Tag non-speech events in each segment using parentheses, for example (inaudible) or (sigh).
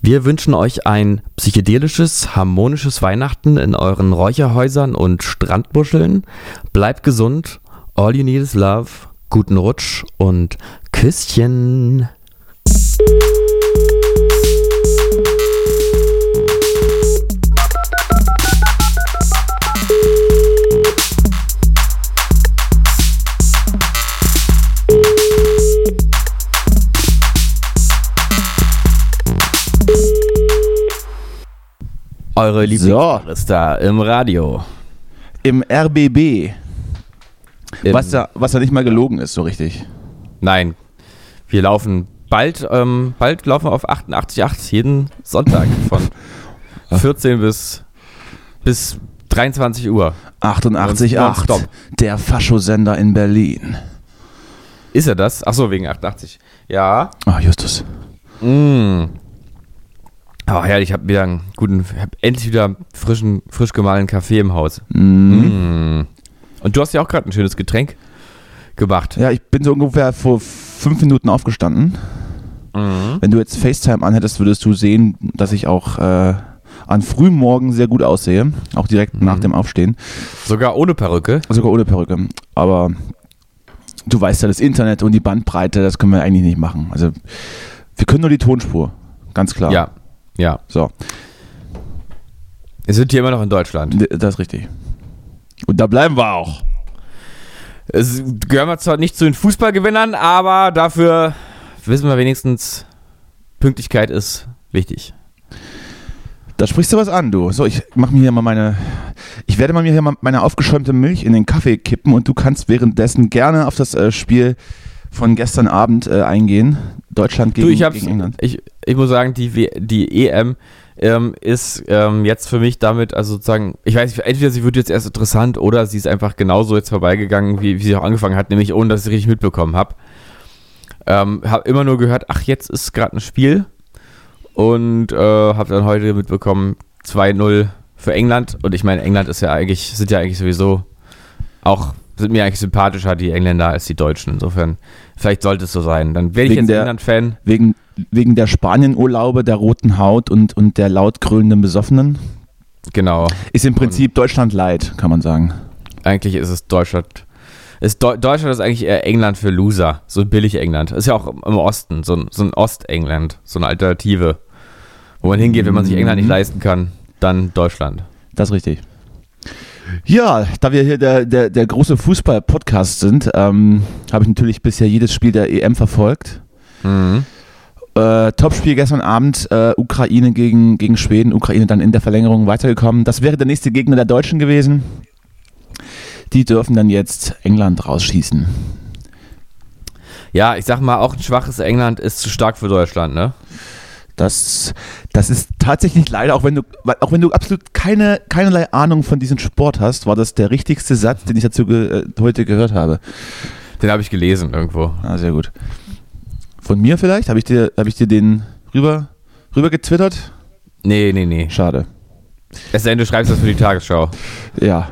Wir wünschen euch ein psychedelisches, harmonisches Weihnachten in euren Räucherhäusern und Strandbuscheln. Bleibt gesund, all you need is love, guten Rutsch und Küsschen. Eure Lieblingsstar im Radio. Im RBB. Im- Was ja, was ja nicht mal gelogen ist, so richtig. Nein, wir laufen bald, ähm, bald laufen wir auf 88,8 jeden Sonntag von (laughs) 14 bis, bis 23 Uhr. 88,8. Nonstop. Der Faschosender in Berlin. Ist er das? Achso, wegen 88. Ja. Ach, Justus. Mm. Oh, herrlich, ich habe wieder einen guten, hab endlich wieder frischen, frisch gemahlenen Kaffee im Haus. Mhm. Mm. Und du hast ja auch gerade ein schönes Getränk gemacht. Ja, ich bin so ungefähr vor fünf Minuten aufgestanden. Mhm. Wenn du jetzt FaceTime anhättest, würdest du sehen, dass ich auch äh, an frühem Morgen sehr gut aussehe. Auch direkt Mhm. nach dem Aufstehen. Sogar ohne Perücke. Sogar ohne Perücke. Aber du weißt ja, das Internet und die Bandbreite, das können wir eigentlich nicht machen. Also wir können nur die Tonspur. Ganz klar. Ja. Ja. So, Wir sind hier immer noch in Deutschland. das ist richtig. Und da bleiben wir auch. Es gehören wir zwar nicht zu den Fußballgewinnern, aber dafür wissen wir wenigstens, Pünktlichkeit ist wichtig. Da sprichst du was an, du. So, ich mach mir hier mal meine. Ich werde mal mir hier mal meine aufgeschäumte Milch in den Kaffee kippen und du kannst währenddessen gerne auf das äh, Spiel von gestern Abend äh, eingehen. Deutschland gegen, du, ich, gegen England. ich, ich muss sagen, die, W- die EM ähm, ist ähm, jetzt für mich damit, also sozusagen, ich weiß nicht, entweder sie wird jetzt erst interessant oder sie ist einfach genauso jetzt vorbeigegangen, wie, wie sie auch angefangen hat, nämlich ohne, dass ich richtig mitbekommen habe. Ähm, habe immer nur gehört, ach, jetzt ist gerade ein Spiel und äh, habe dann heute mitbekommen, 2-0 für England und ich meine, England ist ja eigentlich, sind ja eigentlich sowieso auch, sind mir eigentlich sympathischer, die Engländer, als die Deutschen. Insofern, vielleicht sollte es so sein. Dann werde ich Wegen jetzt der- England-Fan. Wegen, wegen der Spanienurlaube, der roten Haut und, und der laut krönenden Besoffenen. Genau. Ist im Prinzip Deutschland leid, kann man sagen. Eigentlich ist es Deutschland. Ist Deu Deutschland ist eigentlich eher England für Loser. So ein billig England. Ist ja auch im Osten. So ein, so ein Ost-England. So eine Alternative. Wo man hingeht, wenn man sich England nicht Mhm. leisten kann, dann Deutschland. Das ist richtig. Ja, da wir hier der, der, der große Fußball-Podcast sind, ähm, habe ich natürlich bisher jedes Spiel der EM verfolgt. Mhm. Äh, Topspiel gestern Abend, äh, Ukraine gegen, gegen Schweden, Ukraine dann in der Verlängerung weitergekommen. Das wäre der nächste Gegner der Deutschen gewesen. Die dürfen dann jetzt England rausschießen. Ja, ich sag mal, auch ein schwaches England ist zu stark für Deutschland, ne? Das, das ist tatsächlich leider, auch wenn du, auch wenn du absolut keine, keinerlei Ahnung von diesem Sport hast, war das der richtigste Satz, den ich dazu ge, äh, heute gehört habe. Den habe ich gelesen irgendwo. Ah, sehr gut. Von mir vielleicht? Habe ich dir, habe ich dir den rüber, rüber getwittert? Nee, nee, nee. Schade. Es sei denn, du schreibst das für die Tagesschau. Ja.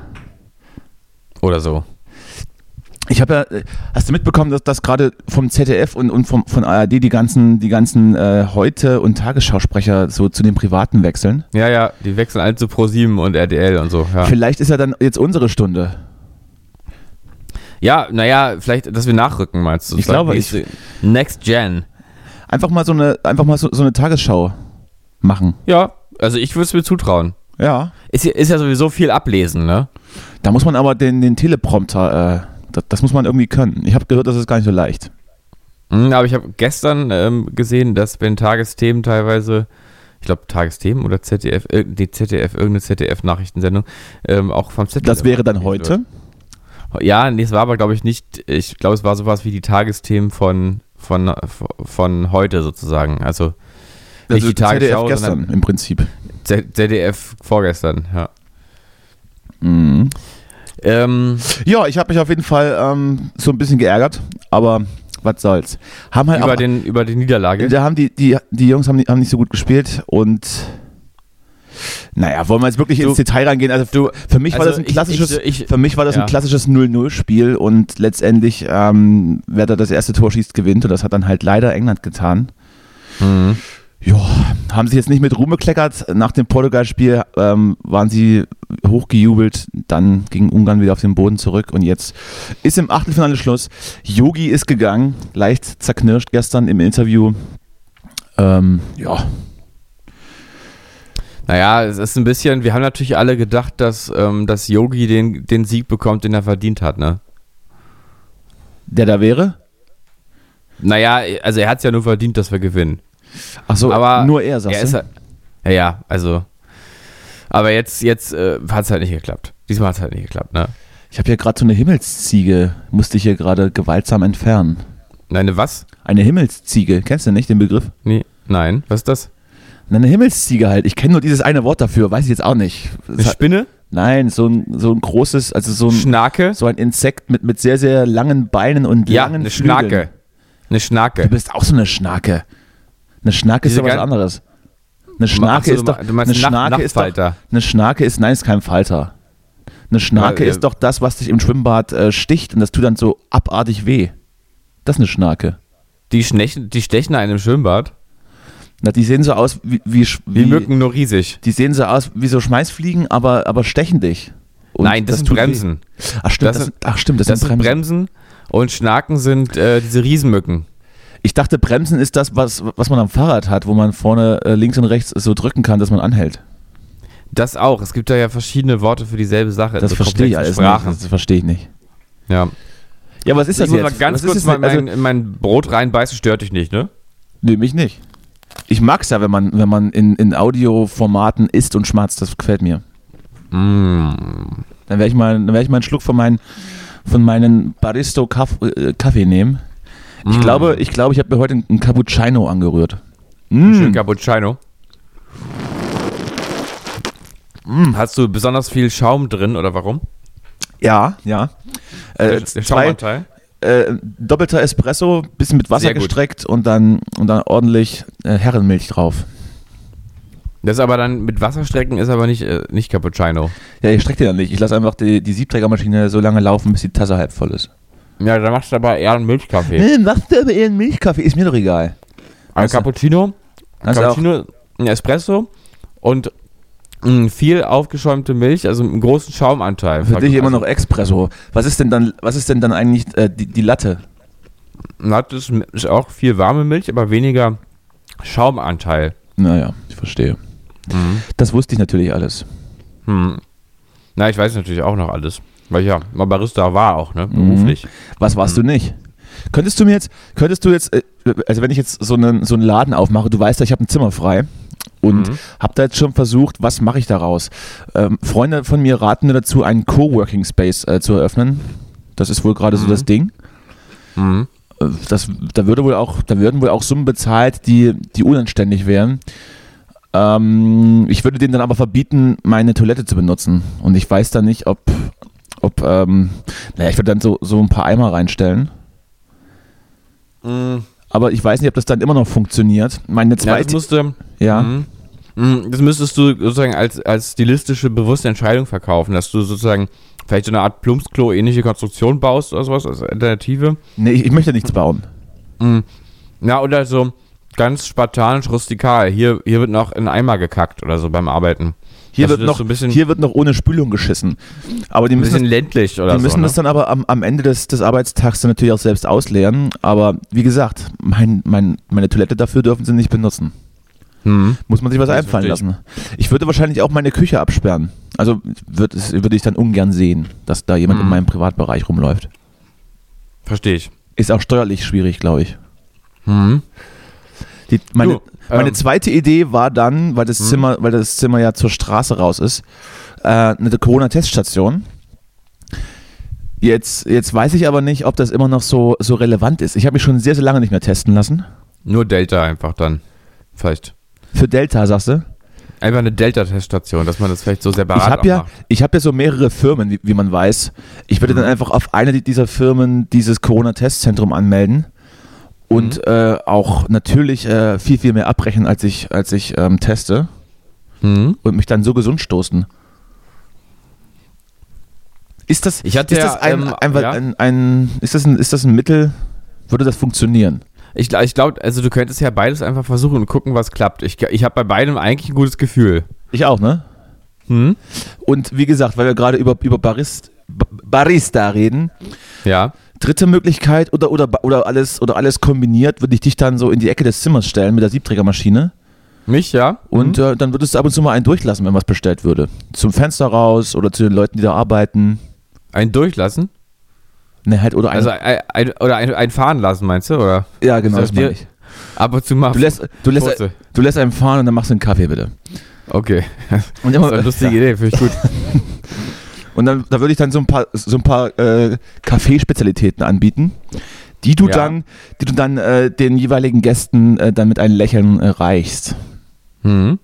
Oder so. Ich habe ja, äh, hast du mitbekommen, dass, dass gerade vom ZDF und, und vom, von ARD die ganzen, die ganzen äh, Heute- und Tagesschausprecher so zu den Privaten wechseln? Ja, ja, die wechseln alle zu Pro7 und RTL und so. Ja, Vielleicht ist ja dann jetzt unsere Stunde. ja naja, vielleicht, dass wir nachrücken, meinst du? Ich glaube, ich- Next Gen. Einfach mal so eine, einfach mal so, so eine Tagesschau machen. Ja, also ich würde es mir zutrauen. Ja. Ist, ja- ist ja sowieso viel ablesen, ne? Da muss man aber den, den Teleprompter, äh, das, das muss man irgendwie können. Ich habe gehört, das ist gar nicht so leicht. Mhm, aber ich habe gestern ähm, gesehen, dass wenn Tagesthemen teilweise, ich glaube Tagesthemen oder ZDF, äh, die ZDF, irgendeine ZDF-Nachrichtensendung, ähm, auch vom ZDF. Das wäre dann heute. Ja, nee, es war aber glaube ich nicht, ich glaube es war sowas wie die Tagesthemen von, von, von heute sozusagen. Also nicht Also die Tagesschau, ZDF gestern im Prinzip. ZDF vorgestern, ja. Mhm. Ähm, Ja, ich habe mich auf jeden Fall ähm, so ein bisschen geärgert, aber was soll's. Haben halt über, auch, den, über die Niederlage. da haben die, die, die Jungs haben, nicht- haben nicht so gut gespielt und naja, wollen wir jetzt wirklich Du- ins Detail reingehen? Also du- für mich war also das ein ich- klassisches, ich- ich- für mich war das ja. ein klassisches 0-0-Spiel und letztendlich, ähm, wer da das erste Tor schießt, gewinnt und das hat dann halt leider England getan. Mhm. Ja, haben sie jetzt nicht mit Ruhm bekleckert. Nach dem Portugal-Spiel ähm, waren sie hochgejubelt. Dann ging Ungarn wieder auf den Boden zurück und jetzt ist im Achtelfinale Schluss. Yogi ist gegangen, leicht zerknirscht gestern im Interview. Ähm, ja, Naja, es ist ein bisschen, wir haben natürlich alle gedacht, dass, ähm, dass Yogi den, den Sieg bekommt, den er verdient hat, ne? der da wäre? Naja, also er hat es ja nur verdient, dass wir gewinnen. Ach so, Aber nur er, sagst er du? ist halt, ja, ja, also. Aber jetzt, jetzt äh, hat es halt nicht geklappt. Diesmal hat es halt nicht geklappt, ne? Ich habe hier gerade so eine Himmelsziege, musste ich hier gerade gewaltsam entfernen. Nein, ne, was? Eine Himmelsziege, kennst du nicht den Begriff? Nee, nein, was ist das? Eine Himmelsziege halt. Ich kenne nur dieses eine Wort dafür, weiß ich jetzt auch nicht. Eine Spinne? Nein, so ein, so ein großes, also so ein, Schnake? so ein Insekt mit, mit sehr, sehr langen Beinen und Ja, langen eine Flügeln. Schnake. Eine Du Schnake. bist auch so eine Schnake. Eine Schnake ist ja was anderes. Eine so, ist doch. me- du meinst eine Schnake ist doch. Eine Schnake ist, nein, ist kein Falter. Eine Schnake Ja, äh, ist doch das, was dich im Schwimmbad äh, sticht und das tut dann so abartig weh. Das ist eine Schnake. Die, schnechen, die stechen einen im Schwimmbad. Na, die sehen so aus wie, wie, Wie Mücken, nur riesig. Die sehen so aus wie so Schmeißfliegen, aber, aber stechen dich. Und Nein, das, sind tut weh. Bremsen. Ach stimmt, Das das, sind- ach, stimmt, das, Das sind sind Bremsen. Bremsen und Schnaken sind äh, diese Riesenmücken. Ich dachte, Bremsen ist das, was, was man am Fahrrad hat, wo man vorne äh, links und rechts so drücken kann, dass man anhält. Das auch. Es gibt da ja verschiedene Worte für dieselbe Sache. Das so verstehe ich alles Sprachen. nicht. Das verstehe ich nicht. Ja. Ja, was ist das ich muss jetzt? mal ganz was kurz ist mal das in mein, in mein Brot reinbeißen, stört dich nicht, ne? nee, mich nicht. Ich mag es ja, wenn man, wenn man in, in Audioformaten isst und schmatzt. Das gefällt mir. Mm. Dann werde ich, mal- dann ich mal einen Schluck von, meinen, von meinen Baristo Kaff, äh, Kaffee nehmen. Ich Mm. glaube, ich, glaube, ich habe mir heute einen Cappuccino angerührt. Schön Mm. Cappuccino. Hast du besonders viel Schaum drin oder warum? Ja, ja. Äh, Der- der zwei, Schaumanteil? äh, doppelter Espresso, bisschen mit Wasser gestreckt und dann, und dann ordentlich äh, Herrenmilch drauf. Das ist aber dann mit Wasserstrecken ist aber nicht, äh, nicht Cappuccino. Ja, ich strecke den dann nicht. Ich lasse einfach die, die Siebträgermaschine so lange laufen, bis die Tasse halb voll ist. Ja, dann machst du aber eher einen Milchkaffee. Nee, machst du aber eher einen Milchkaffee? Ist mir doch egal. Ein Also- Cappuccino, auch, Cappuccino, ein Espresso und mh, viel aufgeschäumte Milch, also einen großen Schaumanteil. für dich immer Also, noch Espresso. Was ist denn dann, was ist denn dann eigentlich äh, die, die Latte? Latte ist, ist auch viel warme Milch, aber weniger Schaumanteil. Naja, ich verstehe. Das wusste ich natürlich alles. Hm. Na, ich weiß natürlich auch noch alles. Weil ich ja mal Barista war auch, ne? Mhm. Beruflich. Was warst du nicht? Könntest du mir jetzt, könntest du jetzt, äh, also wenn ich jetzt so einen, so einen Laden aufmache, du weißt ja, ich habe ein Zimmer frei und Mhm. habe da jetzt schon versucht, was mache ich daraus? Ähm, Freunde von mir raten mir dazu, einen Coworking Space äh, zu eröffnen. Das ist wohl gerade so Mhm. das Ding. Mhm. Äh, Das, da würde wohl auch, da würden wohl auch Summen bezahlt, die, die unanständig wären. Ähm, ich würde denen dann aber verbieten, meine Toilette zu benutzen. Und ich weiß dann nicht, ob, ob ähm, naja, ich würde dann so, so ein paar Eimer reinstellen. Mhm. Aber ich weiß nicht, ob das dann immer noch funktioniert. Meine Ja, das zweite, musste, ja, Mhm. Mhm, Das müsstest du sozusagen als, als stilistische, bewusste Entscheidung verkaufen, dass du sozusagen vielleicht so eine Art Plumpsklo-ähnliche Konstruktion baust oder sowas als Alternative. nee, ich, ich möchte nichts bauen. Mhm. Ja, oder so ganz spartanisch rustikal. Hier, hier wird noch in Eimer gekackt oder so beim Arbeiten. Hier, Dass wird das noch, so hier wird noch ohne Spülung geschissen. Aber die ein müssen, bisschen das, ländlich oder die müssen so. das Ne? dann aber am, am Ende des, des Arbeitstags dann natürlich auch selbst ausleeren. Aber wie gesagt, mein, mein, meine Toilette dafür dürfen sie nicht benutzen. Mhm. Muss man sich was Das einfallen lassen. Ich würde wahrscheinlich auch meine Küche absperren. Also würde, würde ich dann ungern sehen, dass da jemand in Mhm. meinem Privatbereich rumläuft. Verstehe ich. Ist auch steuerlich schwierig, glaube ich. Mhm. Die, meine, Du, meine ähm, zweite Idee war dann, weil das, Mhm. Zimmer, weil das Zimmer ja zur Straße raus ist, äh, eine Corona-Teststation. Jetzt, jetzt weiß ich aber nicht, ob das immer noch so, so relevant ist. Ich habe mich schon sehr, sehr lange nicht mehr testen lassen. Nur Delta einfach dann. Vielleicht. Für Delta, sagst du? Einfach eine Delta-Teststation, dass man das vielleicht so separat Ich habe auch ja, macht. ich hab ja so mehrere Firmen, wie, wie man weiß. Ich würde dann Mhm. einfach auf eine dieser Firmen dieses Corona-Testzentrum anmelden und Mhm. äh, auch natürlich äh, viel, viel mehr abbrechen, als ich, als ich ähm, teste Mhm. und mich dann so gesund stoßen. Ist das, Ich hatte ist ja, das ein, ähm, ein, ja. ein, ein, ist das ein, ist das ein Mittel, würde das funktionieren? Ich, ich glaube, also du könntest ja beides einfach versuchen und gucken, was klappt. Ich, ich habe bei beidem eigentlich ein gutes Gefühl. Ich auch, ne? Hm? Und wie gesagt, weil wir gerade über, über Barist, Ba- Barista reden, Ja. Dritte Möglichkeit oder, oder, oder, alles, oder alles kombiniert, würde ich dich dann so in die Ecke des Zimmers stellen mit der Siebträgermaschine Mich, ja. und äh, dann würdest du ab und zu mal einen durchlassen, wenn was bestellt würde. Zum Fenster raus oder zu den Leuten, die da arbeiten. Ein durchlassen? Ne, halt, oder ein, Also ein, ein, oder ein, ein fahren lassen, meinst du? Oder ja, genau, das das meine ich. ab und zu mal. Du lässt, du, lässt, Kurze. du lässt einen fahren und dann machst du einen Kaffee, bitte. Okay. Und, (laughs) Das ist eine lustige (laughs) Idee, finde ich gut. (laughs) und dann da würde ich dann so ein paar, so ein paar äh, Kaffeespezialitäten anbieten, die du Ja. dann, die du dann äh, den jeweiligen Gästen äh, dann mit einem Lächeln äh, reichst. Mhm.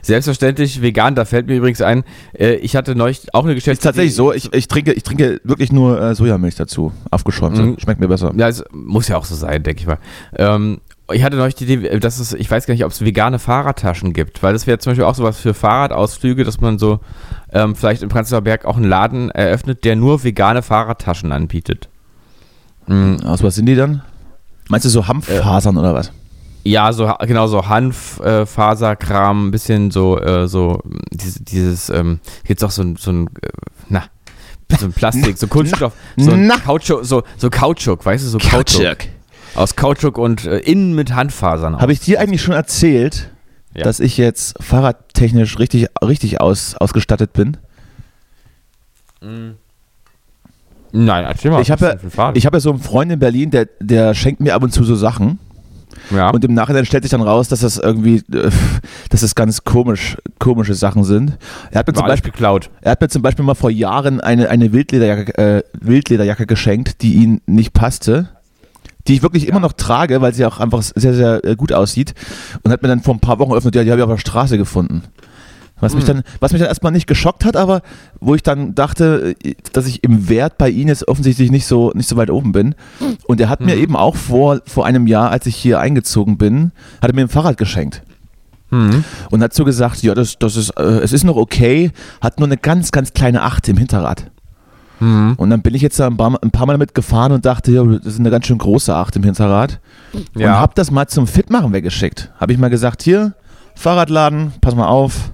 Selbstverständlich vegan, da fällt mir übrigens ein, äh, ich hatte neulich auch eine Ist Geschäfte. tatsächlich so, ich, ich, trinke, ich trinke wirklich nur äh, Sojamilch dazu, aufgeschäumte. Mhm. Schmeckt mir besser. Ja, es muss ja auch so sein, denke ich mal. Ähm, ich hatte neulich die Idee, dass es, ich weiß gar nicht, ob es vegane Fahrradtaschen gibt, weil das wäre zum Beispiel auch sowas für Fahrradausflüge, dass man so ähm, vielleicht im Prenzlauer Berg auch einen Laden eröffnet, der nur vegane Fahrradtaschen anbietet. Mhm. Aus was sind die dann? Meinst du so Hanffasern oder was? Ja, so genau so Hanf, äh, ein bisschen so äh, so mh, diese, dieses ähm, gibt's auch so ein so ein äh, na so ein Plastik, so (laughs) Kunststoff, so ein. Kautschuk, so so Kautschuk, weißt du, so Kautschuk aus Kautschuk und äh, innen mit Handfasern. Habe ich dir eigentlich schon erzählt, Ja. dass ich jetzt fahrradtechnisch richtig, richtig aus, ausgestattet bin? Nein, erzähl mal. Ich habe was ja, ich hab ja so einen Freund in Berlin, der, der schenkt mir ab und zu so Sachen. ja. Und im Nachhinein stellt sich dann raus, dass das irgendwie, äh, dass das ganz komisch, komische Sachen sind. Er hat mir, war zum Beispiel, geklaut. er hat mir zum Beispiel mal vor Jahren eine, eine Wildlederjacke, äh, Wildlederjacke geschenkt, die ihm nicht passte. Die ich wirklich immer noch trage, weil sie auch einfach sehr, sehr äh, gut aussieht. Und hat mir dann vor ein paar Wochen eröffnet, ja, die habe ich auf der Straße gefunden. Was mich, dann, was mich dann erstmal nicht geschockt hat, aber wo ich dann dachte, äh, dass ich im Wert bei ihm jetzt offensichtlich nicht so, nicht so weit oben bin. Und er hat mir eben auch vor, vor einem Jahr, als ich hier eingezogen bin, hat er mir ein Fahrrad geschenkt. Mhm. Und hat so gesagt, ja, das, das ist, äh, es ist noch okay, hat nur eine ganz, ganz kleine Acht im Hinterrad. Mhm. Und dann bin ich jetzt da ein paar, ein paar Mal damit gefahren und dachte, ja, das ist eine ganz schön große Acht im Hinterrad. Und Ja. hab das mal zum Fitmachen weggeschickt. Habe ich mal gesagt, hier, Fahrradladen, pass mal auf.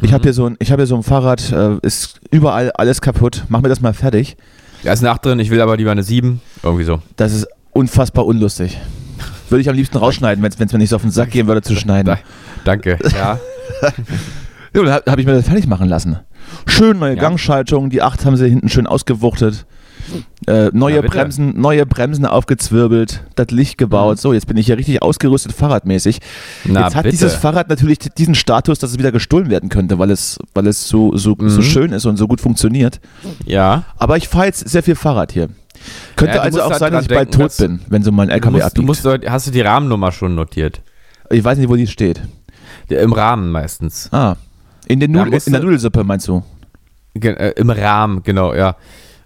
Ich Mhm. habe hier, so ein- ich hab hier so ein Fahrrad, äh, ist überall alles kaputt. Mach mir das mal fertig. Da ist eine 8 drin, ich will aber lieber eine 7. Irgendwie so. Das ist unfassbar unlustig. Würde ich am liebsten rausschneiden, wenn es mir nicht so auf den Sack gehen würde zu schneiden. Da, danke. Ja. (laughs) Ja, dann habe hab ich mir das fertig machen lassen. Schön neue Ja. Gangschaltung, die 8 haben sie hinten schön ausgewuchtet. Äh, neue, bitte. Bremsen, neue Bremsen aufgezwirbelt, das Licht gebaut. So, jetzt bin ich hier richtig ausgerüstet fahrradmäßig. Na, jetzt hat bitte. dieses Fahrrad natürlich diesen Status, dass es wieder gestohlen werden könnte, weil es, weil es so, so, so Mhm. schön ist und so gut funktioniert. Ja. Aber ich fahre jetzt sehr viel Fahrrad hier. Könnte Ja, also auch halt sein, dass ich bald denken, tot bin, wenn so mein LKW musst, du abbiegt. musst, hast du die Rahmennummer schon notiert? ich weiß nicht, wo die steht. Ja, Im Rahmen meistens. Ah, in, den Nudel, in der Nudelsuppe meinst du? Äh, Im Rahmen, genau, ja.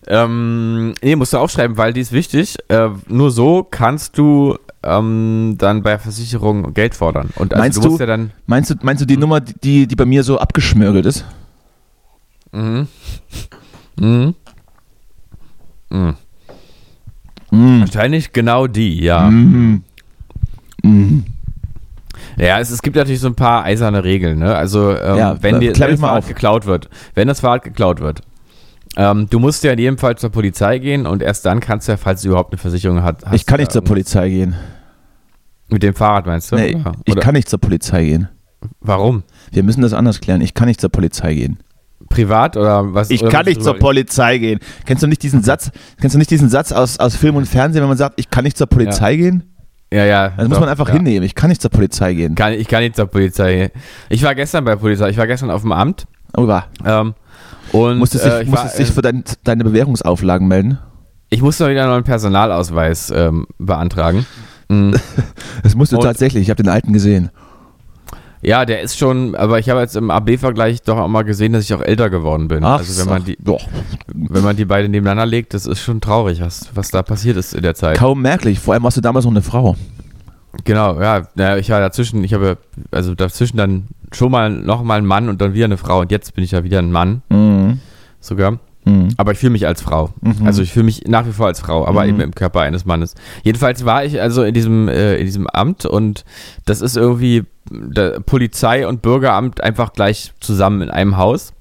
Ähm, nee, musst du aufschreiben, weil die ist wichtig. Äh, nur so kannst du ähm, dann bei Versicherung Geld fordern. Und also Meinst du du- ja dann. Meinst du, meinst du die Nummer, die, die bei mir so abgeschmürgelt ist? Mhm. Mhm. Mhm. Mm. Wahrscheinlich genau die, ja. Mhm. Mhm. Ja, es, es gibt natürlich so ein paar eiserne Regeln, ne? Also, ähm, Ja, wenn, dir, wenn das Fahrrad geklaut wird, wenn das Fahrrad geklaut wird, ähm, du musst ja in jedem Fall zur Polizei gehen und erst dann kannst du ja, falls du überhaupt eine Versicherung hat, hast, Ich kann nicht äh, zur Polizei gehen. Mit dem Fahrrad meinst du? Nee, Oder- ich kann nicht zur Polizei gehen. Warum? Wir müssen das anders klären. Ich kann nicht zur Polizei gehen. Privat oder was? Ich oder kann nicht zur Polizei gehen. Kennst du nicht diesen Satz? Kennst du nicht diesen Satz aus, aus Film und Fernsehen, wenn man sagt, ich kann nicht zur Polizei gehen? Ja, ja. Das muss doch, man einfach ja. hinnehmen. Ich kann nicht zur Polizei gehen. Kann, ich kann nicht zur Polizei. Ich war gestern bei der Polizei. Ich war gestern auf dem Amt. Oh, war. Ähm, und Musstest äh, dich, ich, musstest war, dich äh, für dein, deine Bewährungsauflagen melden? ich musste wieder einen neuen Personalausweis ähm, beantragen. Mhm. (laughs) Das musst du Und- tatsächlich. Ich habe den alten gesehen. Ja, der ist schon, aber ich habe jetzt im AB-Vergleich doch auch mal gesehen, dass ich auch älter geworden bin. Ach, also wenn man die, Doch. wenn man die beiden nebeneinander legt, das ist schon traurig, was, was da passiert ist in der Zeit. Kaum merklich. Vor allem warst du damals noch eine Frau. Genau, ja, ja, ich war dazwischen, ich habe also dazwischen dann schon mal noch mal ein Mann und dann wieder eine Frau und jetzt bin ich ja wieder ein Mann Mhm. sogar. Mhm. Aber ich fühle mich als Frau. Also ich fühle mich nach wie vor als Frau, aber Mhm. eben im Körper eines Mannes. Jedenfalls war ich also in diesem, äh, in diesem Amt und das ist irgendwie Polizei und Bürgeramt einfach gleich zusammen in einem Haus.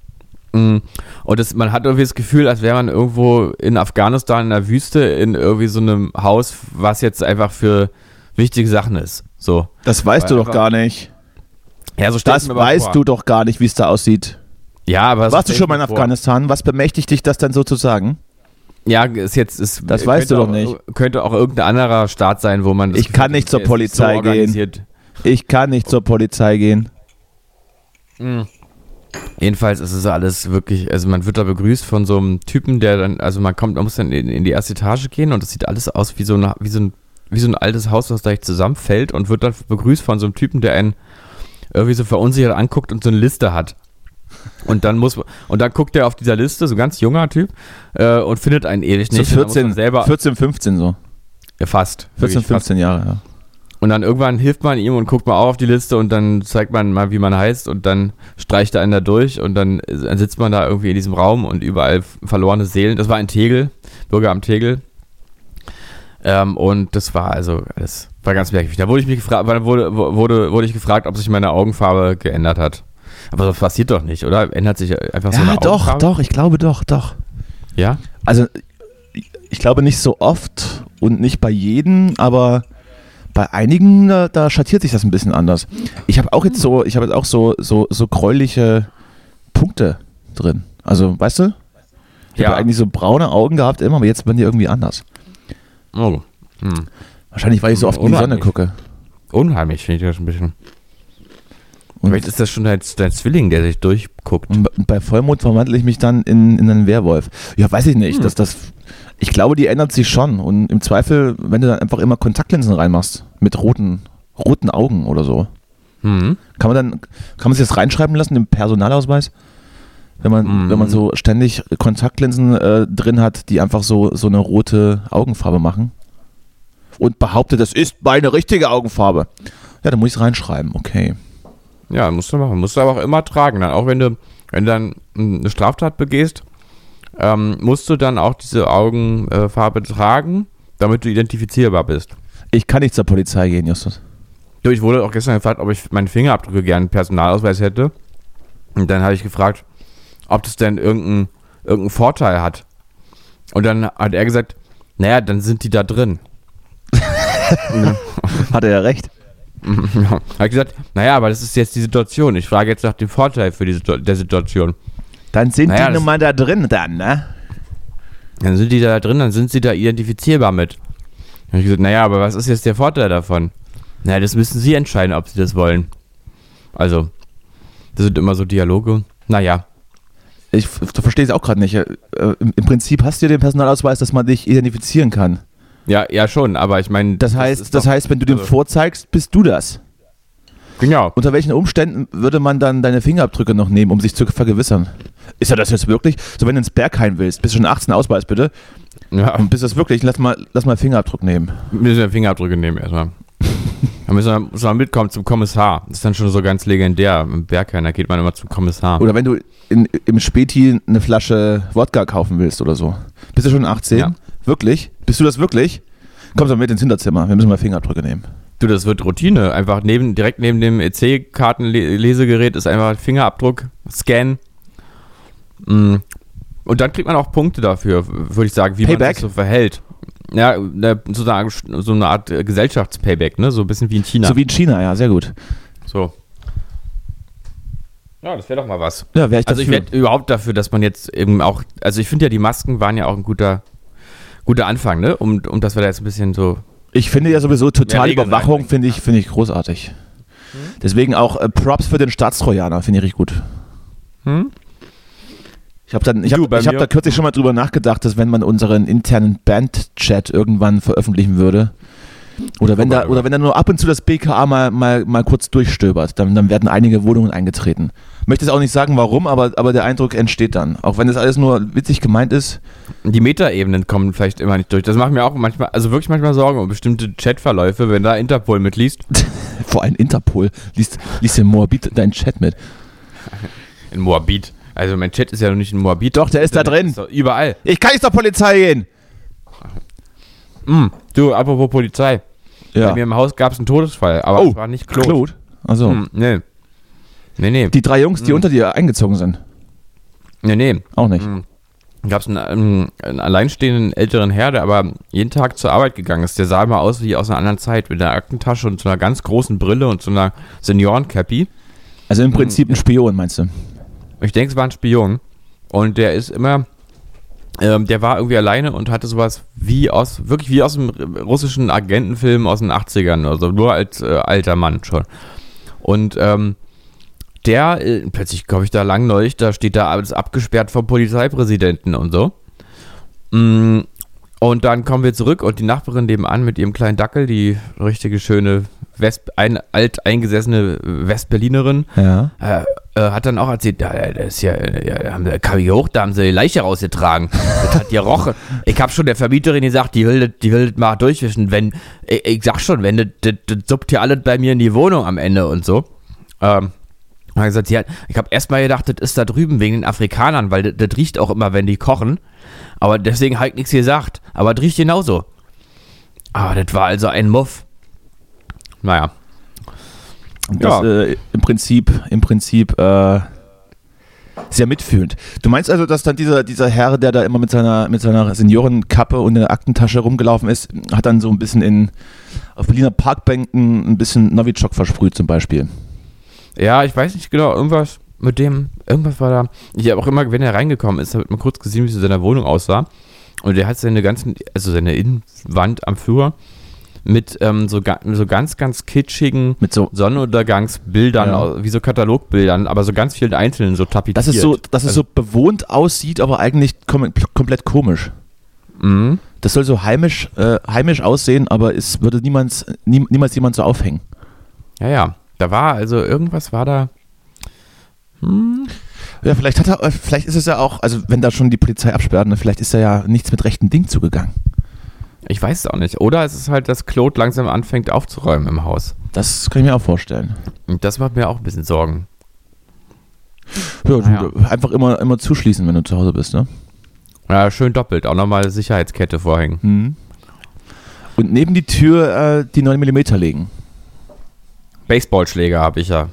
Mm. Und das, man hat irgendwie das Gefühl, als wäre man irgendwo in Afghanistan in der Wüste in irgendwie so einem Haus, was jetzt einfach für wichtige Sachen ist. So. Das weißt Weil du doch gar nicht. Ja, so Das weißt vor. du doch gar nicht, wie es da aussieht. Ja, aber so Warst du schon mal in vor. Afghanistan? Was bemächtigt dich das denn sozusagen? Ja, ist jetzt ist, Das weißt du doch auch, nicht. Könnte auch irgendein anderer Staat sein, wo man das Ich Gefühl kann hat, nicht zur der ist Polizei gehen. Ich kann nicht zur Polizei gehen. Jedenfalls ist es alles wirklich, also man wird da begrüßt von so einem Typen, der dann, also man kommt, man muss dann in, in die erste Etage gehen und das sieht alles aus wie so, eine, wie so ein wie so ein altes Haus, was gleich zusammenfällt und wird dann begrüßt von so einem Typen, der einen irgendwie so verunsichert anguckt und so eine Liste hat. Und dann muss und dann guckt er auf dieser Liste, so ein ganz junger Typ, äh, und findet einen ewig So nicht. Muss 14, man selber 14, 15 so. ja, fast. 14, wirklich fast. 15 Jahre, ja. Und dann irgendwann hilft man ihm und guckt mal auch auf die Liste und dann zeigt man mal, wie man heißt und dann streicht er einen da durch und dann, sitzt man da irgendwie in diesem Raum und überall verlorene Seelen. Das war ein Tegel, Bürgeramt Tegel. Ähm, und das war also, das war ganz merkwürdig. Da wurde ich mich gefragt, wurde, wurde, wurde ich gefragt, ob sich meine Augenfarbe geändert hat. Aber das passiert doch nicht, oder? Ändert sich einfach so Ja, eine doch, Augenfarbe? doch, ich glaube doch, doch. Ja? Also, ich glaube nicht so oft und nicht bei jedem, aber bei einigen, da, da schattiert sich das ein bisschen anders. Ich habe auch jetzt so, ich habe jetzt auch so, so, so gräuliche Punkte drin. Also, weißt du? Ich Ja. habe eigentlich so braune Augen gehabt immer, aber jetzt werden die irgendwie anders. Oh. Hm. Wahrscheinlich, weil ich so oft in die Sonne Unheimlich. gucke. Unheimlich finde ich das ein bisschen. Und, Vielleicht ist das schon dein, dein Zwilling, der sich durchguckt. und bei Vollmond verwandle ich mich dann in, in einen Werwolf. Ja, weiß ich nicht. Hm. Dass das, ich glaube, die ändert sich schon. Und im Zweifel, wenn du dann einfach immer Kontaktlinsen reinmachst, mit roten, roten Augen oder so. Hm. Kann man dann, kann man sich das reinschreiben lassen im Personalausweis? Wenn man, Mhm. wenn man so ständig Kontaktlinsen äh, drin hat, die einfach so, so eine rote Augenfarbe machen und behauptet, das ist meine richtige Augenfarbe. Ja, dann muss ich es reinschreiben, okay. Ja, musst du machen. Musst du aber auch immer tragen. Dann, auch wenn du, wenn du dann eine Straftat begehst, ähm, musst du dann auch diese Augenfarbe tragen, damit du identifizierbar bist. Ich kann nicht zur Polizei gehen, Justus. Du, ich wurde auch gestern gefragt, ob ich meine Fingerabdrücke gerne einen Personalausweis hätte. Und dann habe ich gefragt, ob das denn irgendeinen irgendeinen Vorteil hat. Und dann hat er gesagt, naja, dann sind die da drin. (laughs) Hat er ja recht. (laughs) Ja. Habe ich gesagt, naja, aber das ist jetzt die Situation. Ich frage jetzt nach dem Vorteil für die Situ der Situation. Dann sind Naja, die nun mal da drin dann, ne? Dann sind die da drin, dann sind sie da identifizierbar mit. Dann habe ich gesagt, naja, aber was ist jetzt der Vorteil davon? Naja, das müssen sie entscheiden, ob sie das wollen. Also, das sind immer so Dialoge. Naja, Ich verstehe es auch gerade nicht. Äh, im, Im Prinzip hast du ja den Personalausweis, dass man dich identifizieren kann. Ja, ja schon, aber ich meine. Das heißt, ist das doch- heißt, wenn du also- vorzeigst, bist du das. Genau. Unter welchen Umständen würde man dann deine Fingerabdrücke noch nehmen, um sich zu vergewissern? Ist ja das jetzt wirklich? So, wenn du ins Berghain willst, bist du schon 18 Ausweis bitte. Ja, Und bist das wirklich? Lass mal, lass mal Fingerabdruck nehmen. müssen wir Fingerabdrücke nehmen erstmal. (laughs) Dann müssen wir, müssen wir mitkommen zum Kommissar. Das ist dann schon so ganz legendär. Im Berghain, da geht man immer zum Kommissar. Oder wenn du in, im Späti eine Flasche Wodka kaufen willst oder so. Bist du schon 18? Ja. Wirklich? Bist du das wirklich? Komm doch mit ins Hinterzimmer. Wir müssen mal Fingerabdrücke nehmen. Du, das wird Routine. Einfach neben, direkt neben dem EC-Kartenlesegerät ist einfach Fingerabdruck, Scan. Mm. Und dann kriegt man auch Punkte dafür, würde ich sagen, wie man Payback? sich so verhält. Ja, so eine, Art- so eine Art äh, Gesellschaftspayback, ne? So ein bisschen wie in China. So wie in China, ja, sehr gut. So. Ja, das wäre doch mal was. Ja, wäre ich Also ich werde überhaupt dafür, dass man jetzt eben auch, also ich finde ja, die Masken waren ja auch ein guter, guter Anfang, ne? Um, um dass wir da jetzt ein bisschen so Ich finde ja sowieso Regeln Überwachung finde ich, finde ich großartig. Deswegen auch äh, Props für den Staatstrojaner, finde ich richtig gut. Hm? Ich habe ich hab mir- da kürzlich schon mal drüber nachgedacht, dass wenn man unseren internen Band-Chat irgendwann veröffentlichen würde, Oder wenn, Oh da, Gott, oder wenn da nur ab und zu das BKA mal, mal, mal kurz durchstöbert, dann, dann werden einige Wohnungen eingetreten. Möchte jetzt auch nicht sagen, warum, aber, aber der Eindruck entsteht dann. Auch wenn das alles nur witzig gemeint ist. Die Metaebenen kommen vielleicht immer nicht durch. Das macht mir auch manchmal, also wirklich manchmal Sorgen um bestimmte Chatverläufe, wenn da Interpol mitliest. (laughs) Vor allem Interpol liest, liest der Moabit deinen Chat mit. In Moabit. Also mein Chat ist ja noch nicht in Moabit. Doch, der ist da drin. Ist überall. Ich kann nicht zur Polizei gehen. Mm, du, apropos Polizei. Bei mir im Haus gab es einen Todesfall, aber Oh, es war nicht Claude. Claude. Also, Hm, nee. Nee, nee. die drei Jungs, die unter dir eingezogen sind. nee, nee. Auch nicht. Hm. Gab es einen, einen, einen alleinstehenden älteren Herr, der aber jeden Tag zur Arbeit gegangen ist. Der sah immer aus wie aus einer anderen Zeit, mit einer Aktentasche und so einer ganz großen Brille und so einer Seniorencappy. Also im Prinzip ein Spion, meinst du? Ich denke, es war ein Spion. Und der ist immer, ähm, der war irgendwie alleine und hatte sowas wie aus, wirklich wie aus einem russischen Agentenfilm aus den 80ern, also nur als äh, alter Mann schon. Und ähm, der, äh, plötzlich komme ich da lang neulich, da steht da alles abgesperrt vom Polizeipräsidenten und so. Mm, Und dann kommen wir zurück und die Nachbarin nebenan mit ihrem kleinen Dackel, die richtige schöne West, ein, alt eingesessene Westberlinerin, Ja. äh, äh, hat dann auch erzählt, das ist ja, ja da haben sie, kam hoch, da haben sie die Leiche rausgetragen. Das hat gerochen. (laughs) Ich habe schon der Vermieterin gesagt, die will, das- die will das mal durchwischen. Wenn, ich, ich sag schon, wenn das, das, das suppt hier alles bei mir in die Wohnung am Ende und so. Ähm, hat gesagt, hat, ich habe erstmal gedacht, das ist da drüben wegen den Afrikanern, weil das, das riecht auch immer, wenn die kochen. Aber deswegen halt nichts gesagt. Aber das riecht genauso. Aber das war also ein Muff. Naja. Und das Ja. äh, im Prinzip, im Prinzip äh, sehr mitfühlend. Du meinst also, dass dann dieser, dieser Herr, der da immer mit seiner, mit seiner Seniorenkappe und in der Aktentasche rumgelaufen ist, hat dann so ein bisschen in auf Berliner Parkbänken ein bisschen Novichok versprüht zum Beispiel. Ja, ich weiß nicht genau, irgendwas mit dem, irgendwas war da. Ich habe auch immer, wenn er reingekommen ist, habe ich mal kurz gesehen, wie es in seiner Wohnung aussah. Und der hat seine ganzen, also seine Innenwand am Flur mit ähm, so, ga, so ganz, ganz kitschigen Mit so, Sonnenuntergangsbildern, Ja. wie so Katalogbildern, aber so ganz vielen einzelnen so tapeziert. dass es so, dass es Also- so bewohnt aussieht, aber eigentlich kom komplett komisch. Mhm. Das soll so heimisch, äh, heimisch aussehen, aber es würde niemals, nie, niemals jemand so aufhängen. Ja, ja. Da war, also irgendwas war da. Hm, Ja, vielleicht hat er, äh, vielleicht ist es ja auch, also wenn da schon die Polizei absperrt, ne, vielleicht ist da ja nichts mit rechten Ding zugegangen. Ich weiß es auch nicht. Oder es ist halt, dass Claude langsam anfängt aufzuräumen im Haus. Das kann ich mir auch vorstellen. Und das macht mir auch ein bisschen Sorgen. Ja, du, Ah, einfach immer, immer zuschließen, wenn du zu Hause bist, ne? Ja, schön doppelt. Auch nochmal Sicherheitskette vorhängen. Mhm. Und neben die Tür äh, die 9 mm legen. Baseballschläger habe ich ja.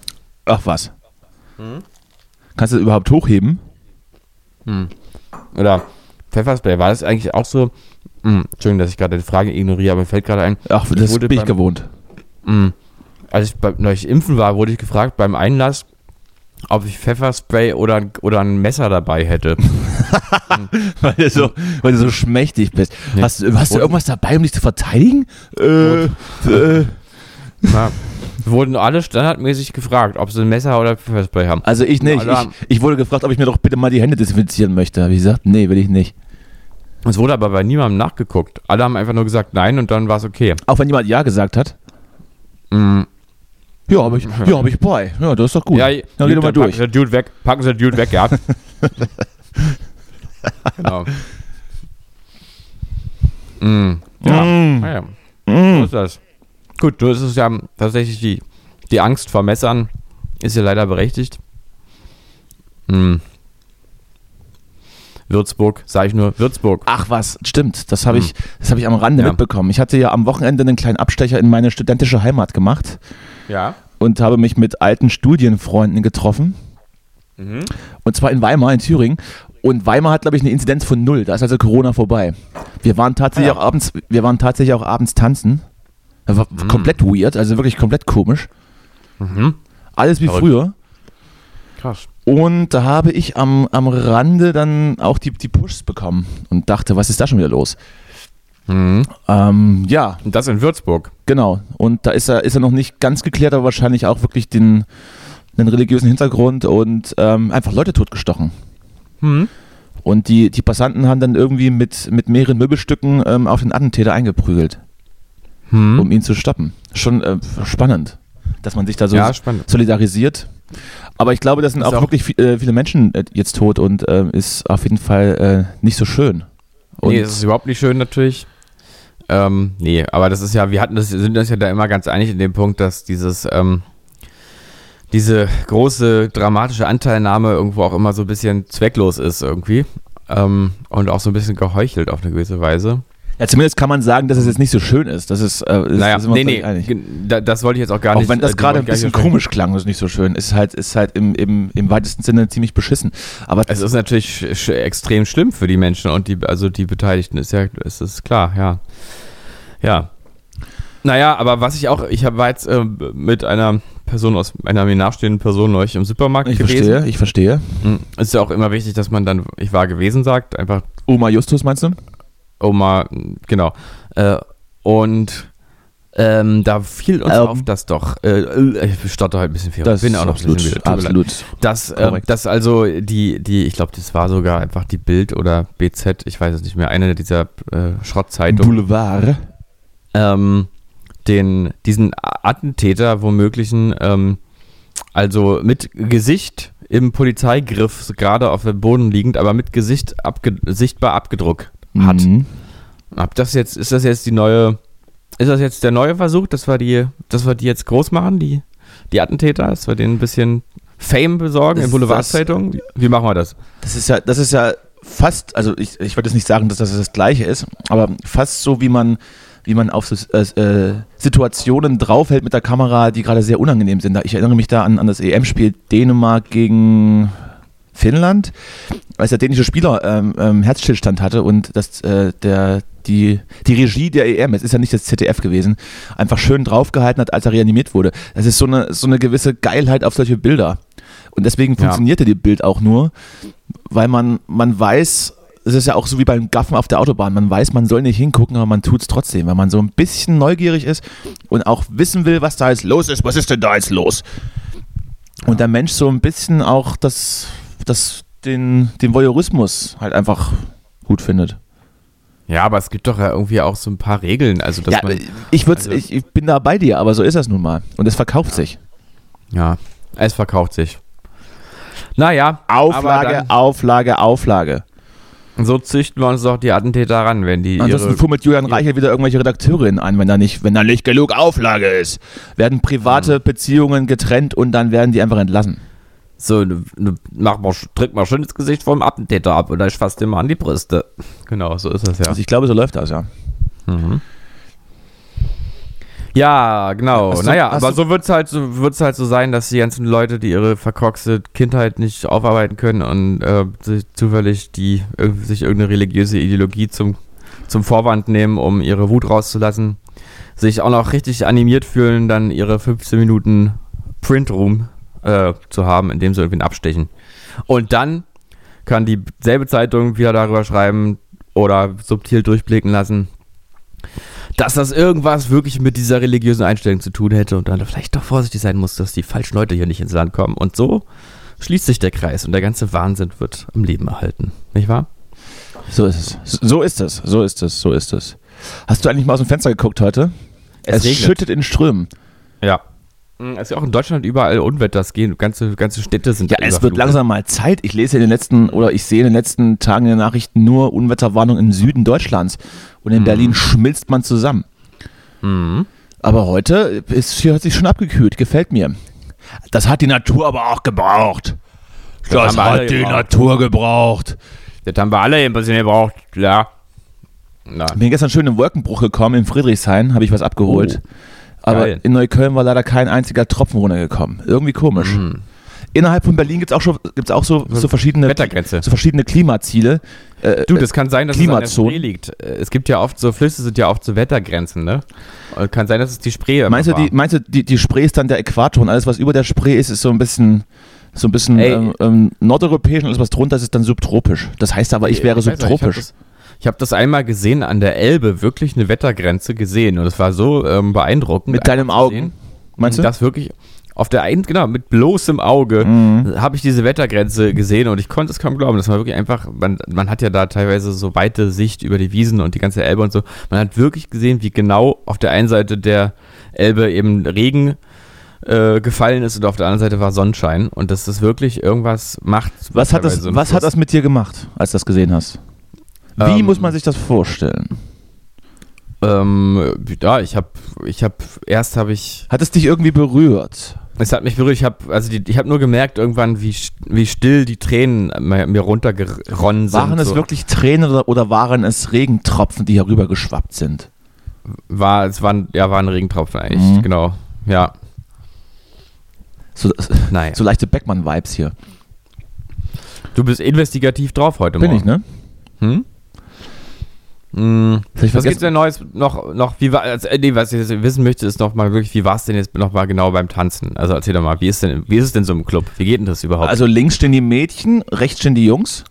Ach was. Kannst du das überhaupt hochheben? Oder Pfefferspray. War das eigentlich auch so? Hm, Entschuldigung, dass ich gerade die Frage ignoriere, aber mir fällt gerade ein. Ach, Ich das wurde bin ich beim- gewohnt. Hm, als ich bei, neulich impfen war, wurde ich gefragt beim Einlass, ob ich Pfefferspray oder, oder ein Messer dabei hätte. (laughs) weil, du so, weil du so schmächtig bist. Nee. Hast, du- hast du irgendwas dabei, um dich zu verteidigen? Äh, äh, Na, wurden alle standardmäßig gefragt, ob sie ein Messer oder Pfefferspray haben. also ich nicht. Ich, ich wurde gefragt, ob ich mir doch bitte mal die Hände desinfizieren möchte. Habe ich gesagt, nee, will ich nicht. Es wurde aber bei niemandem nachgeguckt. Alle haben einfach nur gesagt nein und dann war es okay. Auch wenn jemand Ja gesagt hat. Mm, Ja, habe ich, ja, hab ich bei. Ja, das ist doch gut. Ja, Dann geh mal packen durch. Sie den Dude weg. Packen Sie den Dude weg, ja. (laughs) genau. (laughs) Mm, ja. Mm. Ah, ja. So Mm. ist das. Gut, du ist es ja tatsächlich die, die Angst vor Messern ist ja leider berechtigt. Hm. Würzburg, sage ich nur, Würzburg. Ach was, stimmt. Das habe Hm. ich, das habe ich am Rande Ja. mitbekommen. Ich hatte ja am Wochenende einen kleinen Abstecher in meine studentische Heimat gemacht Ja. und habe mich mit alten Studienfreunden getroffen. Mhm. Und zwar in Weimar, in Thüringen. Und Weimar hat, glaube ich, eine Inzidenz von null. Da ist also Corona vorbei. Wir waren tatsächlich Ah ja. auch abends, wir waren tatsächlich auch abends tanzen. Das war komplett weird, also wirklich komplett komisch. Mhm. Alles wie Verrückt. früher. Krass. Und da habe ich am, am Rande dann auch die, die Pushs bekommen und dachte, was ist da schon wieder los? Mhm. Ähm, ja, Und das in Würzburg. genau. Und da ist er, ist er noch nicht ganz geklärt, aber wahrscheinlich auch wirklich den, den religiösen Hintergrund und ähm, einfach Leute totgestochen. Mhm. Und die, die Passanten haben dann irgendwie mit, mit mehreren Möbelstücken ähm, auf den Attentäter eingeprügelt. hm. um ihn zu stoppen. Schon äh, spannend, dass man sich da so Ja, solidarisiert. Aber ich glaube, da sind auch, auch, wirklich viel, äh, viele Menschen äh, jetzt tot und äh, ist auf jeden Fall äh, nicht so schön. Und nee, es ist überhaupt nicht schön natürlich. Ähm, nee, aber das ist ja, wir hatten das, sind uns ja da immer ganz einig in dem Punkt, dass dieses, ähm, diese große dramatische Anteilnahme irgendwo auch immer so ein bisschen zwecklos ist irgendwie. Ähm, und auch so ein bisschen geheuchelt auf eine gewisse Weise. Ja, zumindest kann man sagen, dass es jetzt nicht so schön ist. Das ist, äh, ist naja, das nee, nee, da, das wollte ich jetzt auch gar auch nicht. Auch wenn das äh, gerade ein bisschen komisch klang, das ist nicht so schön. Ist halt, ist halt im, im, im weitesten Sinne ziemlich beschissen. Aber es ist natürlich sch extrem schlimm für die Menschen und die, also die Beteiligten, ist ja, ist es klar, ja. Ja. Naja, aber was ich auch, ich war jetzt äh, mit einer Person aus einer mir nachstehenden Person neulich im Supermarkt ich gewesen. Verstehe, ich verstehe. Hm, ist ja auch immer wichtig, dass man dann, ich war gewesen sagt, einfach. Oma Justus meinst du? Oma, genau. Äh, und ähm, da fiel uns ähm, auf, dass doch, äh, ich stotter halt ein bisschen viel. Das bin auch noch absolut, ein bisschen wieder, absolut. Dass, äh, dass also die, die, ich glaube, das war sogar einfach die Bild oder BZ, ich weiß es nicht mehr, eine dieser äh, Schrottzeitungen. Boulevard. Ähm, den, diesen Attentäter womöglichen, ähm, also mit Gesicht im Polizeigriff, gerade auf dem Boden liegend, aber mit Gesicht abge sichtbar abgedruckt hat. Mhm. Ob das jetzt, ist das jetzt die neue, ist das jetzt der neue Versuch, dass wir die, dass wir die jetzt groß machen, die, die Attentäter, dass wir denen ein bisschen Fame besorgen das in Boulevardzeitungen? Wie machen wir das? Das ist ja, das ist ja fast, also ich, ich würde jetzt nicht sagen, dass das das Gleiche ist, aber fast so, wie man wie man auf so, äh, äh, Situationen draufhält mit der Kamera, die gerade sehr unangenehm sind. Ich erinnere mich da an, an das EM-Spiel Dänemark gegen Finnland, als der dänische Spieler ähm, ähm, Herzstillstand hatte und das, äh, der, die, die Regie der EM, es ist ja nicht das ZDF gewesen, einfach schön draufgehalten hat, als er reanimiert wurde. Es ist so eine, so eine gewisse Geilheit auf solche Bilder. Und deswegen funktionierte ja. die Bild auch nur, weil man, man weiß, es ist ja auch so wie beim Gaffen auf der Autobahn. Man weiß, man soll nicht hingucken, aber man tut es trotzdem, weil man so ein bisschen neugierig ist und auch wissen will, was da jetzt los ist. Was ist denn da jetzt los? Und der Mensch so ein bisschen auch das, das, den, den Voyeurismus halt einfach gut findet. Ja, aber es gibt doch ja irgendwie auch so ein paar Regeln. Also, dass ja, man, ich, also ich, ich bin da bei dir, aber so ist das nun mal. Und es verkauft ja. sich. Ja, es verkauft sich. Naja. Auflage, Auflage, Auflage. So züchten wir uns doch die Attentäter ran, wenn die. Ansonsten fummelt Julian Reichel wieder irgendwelche Redakteurinnen an, wenn da nicht, wenn da nicht genug Auflage ist. Werden private hm. Beziehungen getrennt und dann werden die einfach entlassen. So, ne, ne, mach mal, drück mal schön das Gesicht vom Attentäter ab und ich fasse dir mal an die Brüste. Genau, so ist das ja. Also ich glaube, so läuft das, ja. Mhm. Ja, genau. Du, naja, aber so wird es halt, so, wird's halt so sein, dass die ganzen Leute, die ihre verkorkste Kindheit nicht aufarbeiten können und äh, sich zufällig die, sich irgendeine religiöse Ideologie zum, zum Vorwand nehmen, um ihre Wut rauszulassen, sich auch noch richtig animiert fühlen, dann ihre 15 Minuten Printroom äh, zu haben, indem sie irgendwie abstechen. Und dann kann dieselbe Zeitung wieder darüber schreiben oder subtil durchblicken lassen, dass das irgendwas wirklich mit dieser religiösen Einstellung zu tun hätte und dann vielleicht doch vorsichtig sein muss, dass die falschen Leute hier nicht ins Land kommen. Und so schließt sich der Kreis und der ganze Wahnsinn wird am Leben erhalten. Nicht wahr? So ist es. So ist es. So ist es. So ist es. Hast du eigentlich mal aus dem Fenster geguckt heute? Es, es schüttet in Strömen. Ja. Hm, es ist ja auch in Deutschland überall Unwetter, es gehen, ganze, ganze Städte sind Ja, es wird langsam mal Zeit. Ich lese in den letzten, oder ich sehe in den letzten Tagen in den Nachrichten nur Unwetterwarnungen im Süden Deutschlands. Und in mhm. Berlin schmilzt man zusammen. Mhm. Aber heute ist hier hat sich schon abgekühlt, gefällt mir. Das hat die Natur aber auch gebraucht. Das, das hat die gebraucht. Natur gebraucht. Das haben wir alle ein bisschen gebraucht, ja. Na. Bin gestern schön im Wolkenbruch gekommen, in Friedrichshain, habe ich was abgeholt. Oh. Aber Geil. in Neukölln war leider kein einziger Tropfen runtergekommen. Irgendwie komisch. Mhm. Innerhalb von Berlin gibt es auch, schon, gibt's auch so, so, verschiedene, Wettergrenze. so verschiedene Klimaziele. Äh, du, das kann sein, dass es an der Spree liegt. Äh, es gibt ja oft so, Flüsse sind ja oft so Wettergrenzen, ne? Äh, kann sein, dass es die Spree Meinst du, die, meinst du die, die Spree ist dann der Äquator und alles, was über der Spree ist, ist so ein bisschen so ein bisschen ähm, ähm, nordeuropäisch und alles, was drunter ist, ist dann subtropisch. Das heißt aber, ich wäre ich subtropisch. Nicht, ich habe das einmal gesehen an der Elbe, wirklich eine Wettergrenze gesehen und es war so ähm, beeindruckend. Mit deinen Augen? Meinst du? Das wirklich auf der einen, genau, mit bloßem Auge Mhm. habe ich diese Wettergrenze gesehen und ich konnte es kaum glauben. Das war wirklich einfach, man, man hat ja da teilweise so weite Sicht über die Wiesen und die ganze Elbe und so. Man hat wirklich gesehen, wie genau auf der einen Seite der Elbe eben Regen äh, gefallen ist und auf der anderen Seite war Sonnenschein und dass das wirklich irgendwas macht. Was hat, das, was hat das mit dir gemacht, als du das gesehen hast? Wie Ähm, muss man sich das vorstellen? Ähm, ja, ich habe, ich habe, erst habe ich, Hat es dich irgendwie berührt? es hat mich berührt. Ich habe, also die, ich habe nur gemerkt irgendwann, wie, wie still die Tränen mir, runtergeronnen sind. Waren es so. wirklich Tränen oder, oder waren es Regentropfen, die herüber geschwappt sind? War, es waren, ja, waren Regentropfen eigentlich, Mhm. genau. Ja, So, naja. so leichte Beckmann-Vibes hier. Du bist investigativ drauf heute Bin Morgen. ich, ne? Hm? Hm. Was gibt's vergessen? denn Neues noch, noch, wie war, also, nee, was ich jetzt wissen möchte, ist noch mal wirklich, wie war es denn jetzt noch mal genau beim Tanzen? Also erzähl doch mal, wie ist denn, wie ist es denn so im Club? Wie geht denn das überhaupt? Also links stehen die Mädchen, rechts stehen die Jungs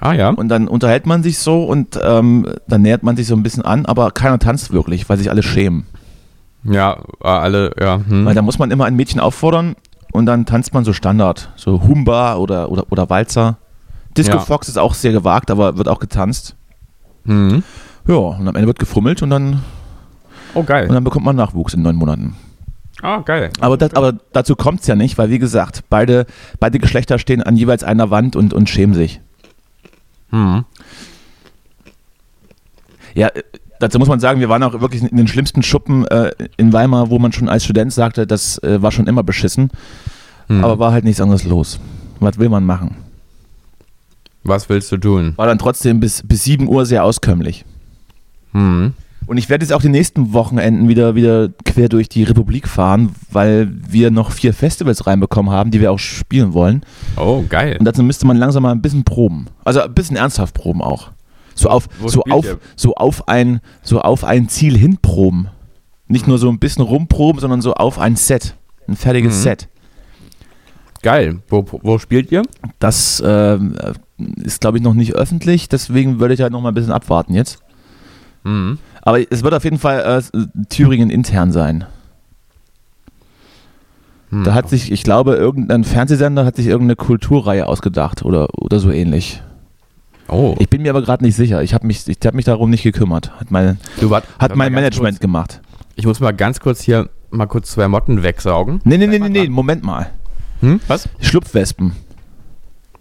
ah ja, und dann unterhält man sich so und ähm, dann nähert man sich so ein bisschen an, aber keiner tanzt wirklich, weil sich alle schämen. ja, äh, alle, ja. Hm. Weil da muss man immer ein Mädchen auffordern und dann tanzt man so Standard, so Humba oder, oder, oder Walzer. Disco Ja. Fox ist auch sehr gewagt, aber wird auch getanzt. Hm. Ja, und am Ende wird gefummelt und dann, Oh geil. und dann bekommt man Nachwuchs in neun Monaten. Ah geil. Aber, das, aber dazu kommt es ja nicht, weil wie gesagt, beide, beide Geschlechter stehen an jeweils einer Wand und, und schämen sich. Hm. Ja, äh, dazu muss man sagen, wir waren auch wirklich in den schlimmsten Schuppen äh, in Weimar, wo man schon als Student sagte, das äh, war schon immer beschissen, Hm. aber war halt nichts anderes los. Was will man machen? Was willst du tun? War dann trotzdem bis, bis 7 Uhr sehr auskömmlich. Hm. Und ich werde jetzt auch die nächsten Wochenenden wieder, wieder quer durch die Republik fahren, weil wir noch vier Festivals reinbekommen haben, die wir auch spielen wollen. Oh geil. Und dazu müsste man langsam mal ein bisschen proben. Also ein bisschen ernsthaft proben auch. So auf, Wo so auf, ihr? so auf ein, so auf ein Ziel hin proben. Nicht nur so ein bisschen rumproben, sondern so auf ein Set. Ein fertiges Mhm. Set. Geil. Wo, wo spielt ihr? Das ähm, ist, glaube ich, noch nicht öffentlich, deswegen würde ich halt noch mal ein bisschen abwarten jetzt. Hm. Aber es wird auf jeden Fall äh, Thüringen intern sein. Hm. Da hat sich, ich glaube, irgendein Fernsehsender hat sich irgendeine Kulturreihe ausgedacht oder, oder so ähnlich. Oh. Ich bin mir aber gerade nicht sicher. Ich habe mich, ich hab mich darum nicht gekümmert. Hat mein, du, wart, hat mein Management Kurz. gemacht. Ich muss mal ganz kurz hier mal kurz zwei Motten wegsaugen. Nee, nee, nee, nee, nee, Moment mal. Hm? Was? Schlupfwespen.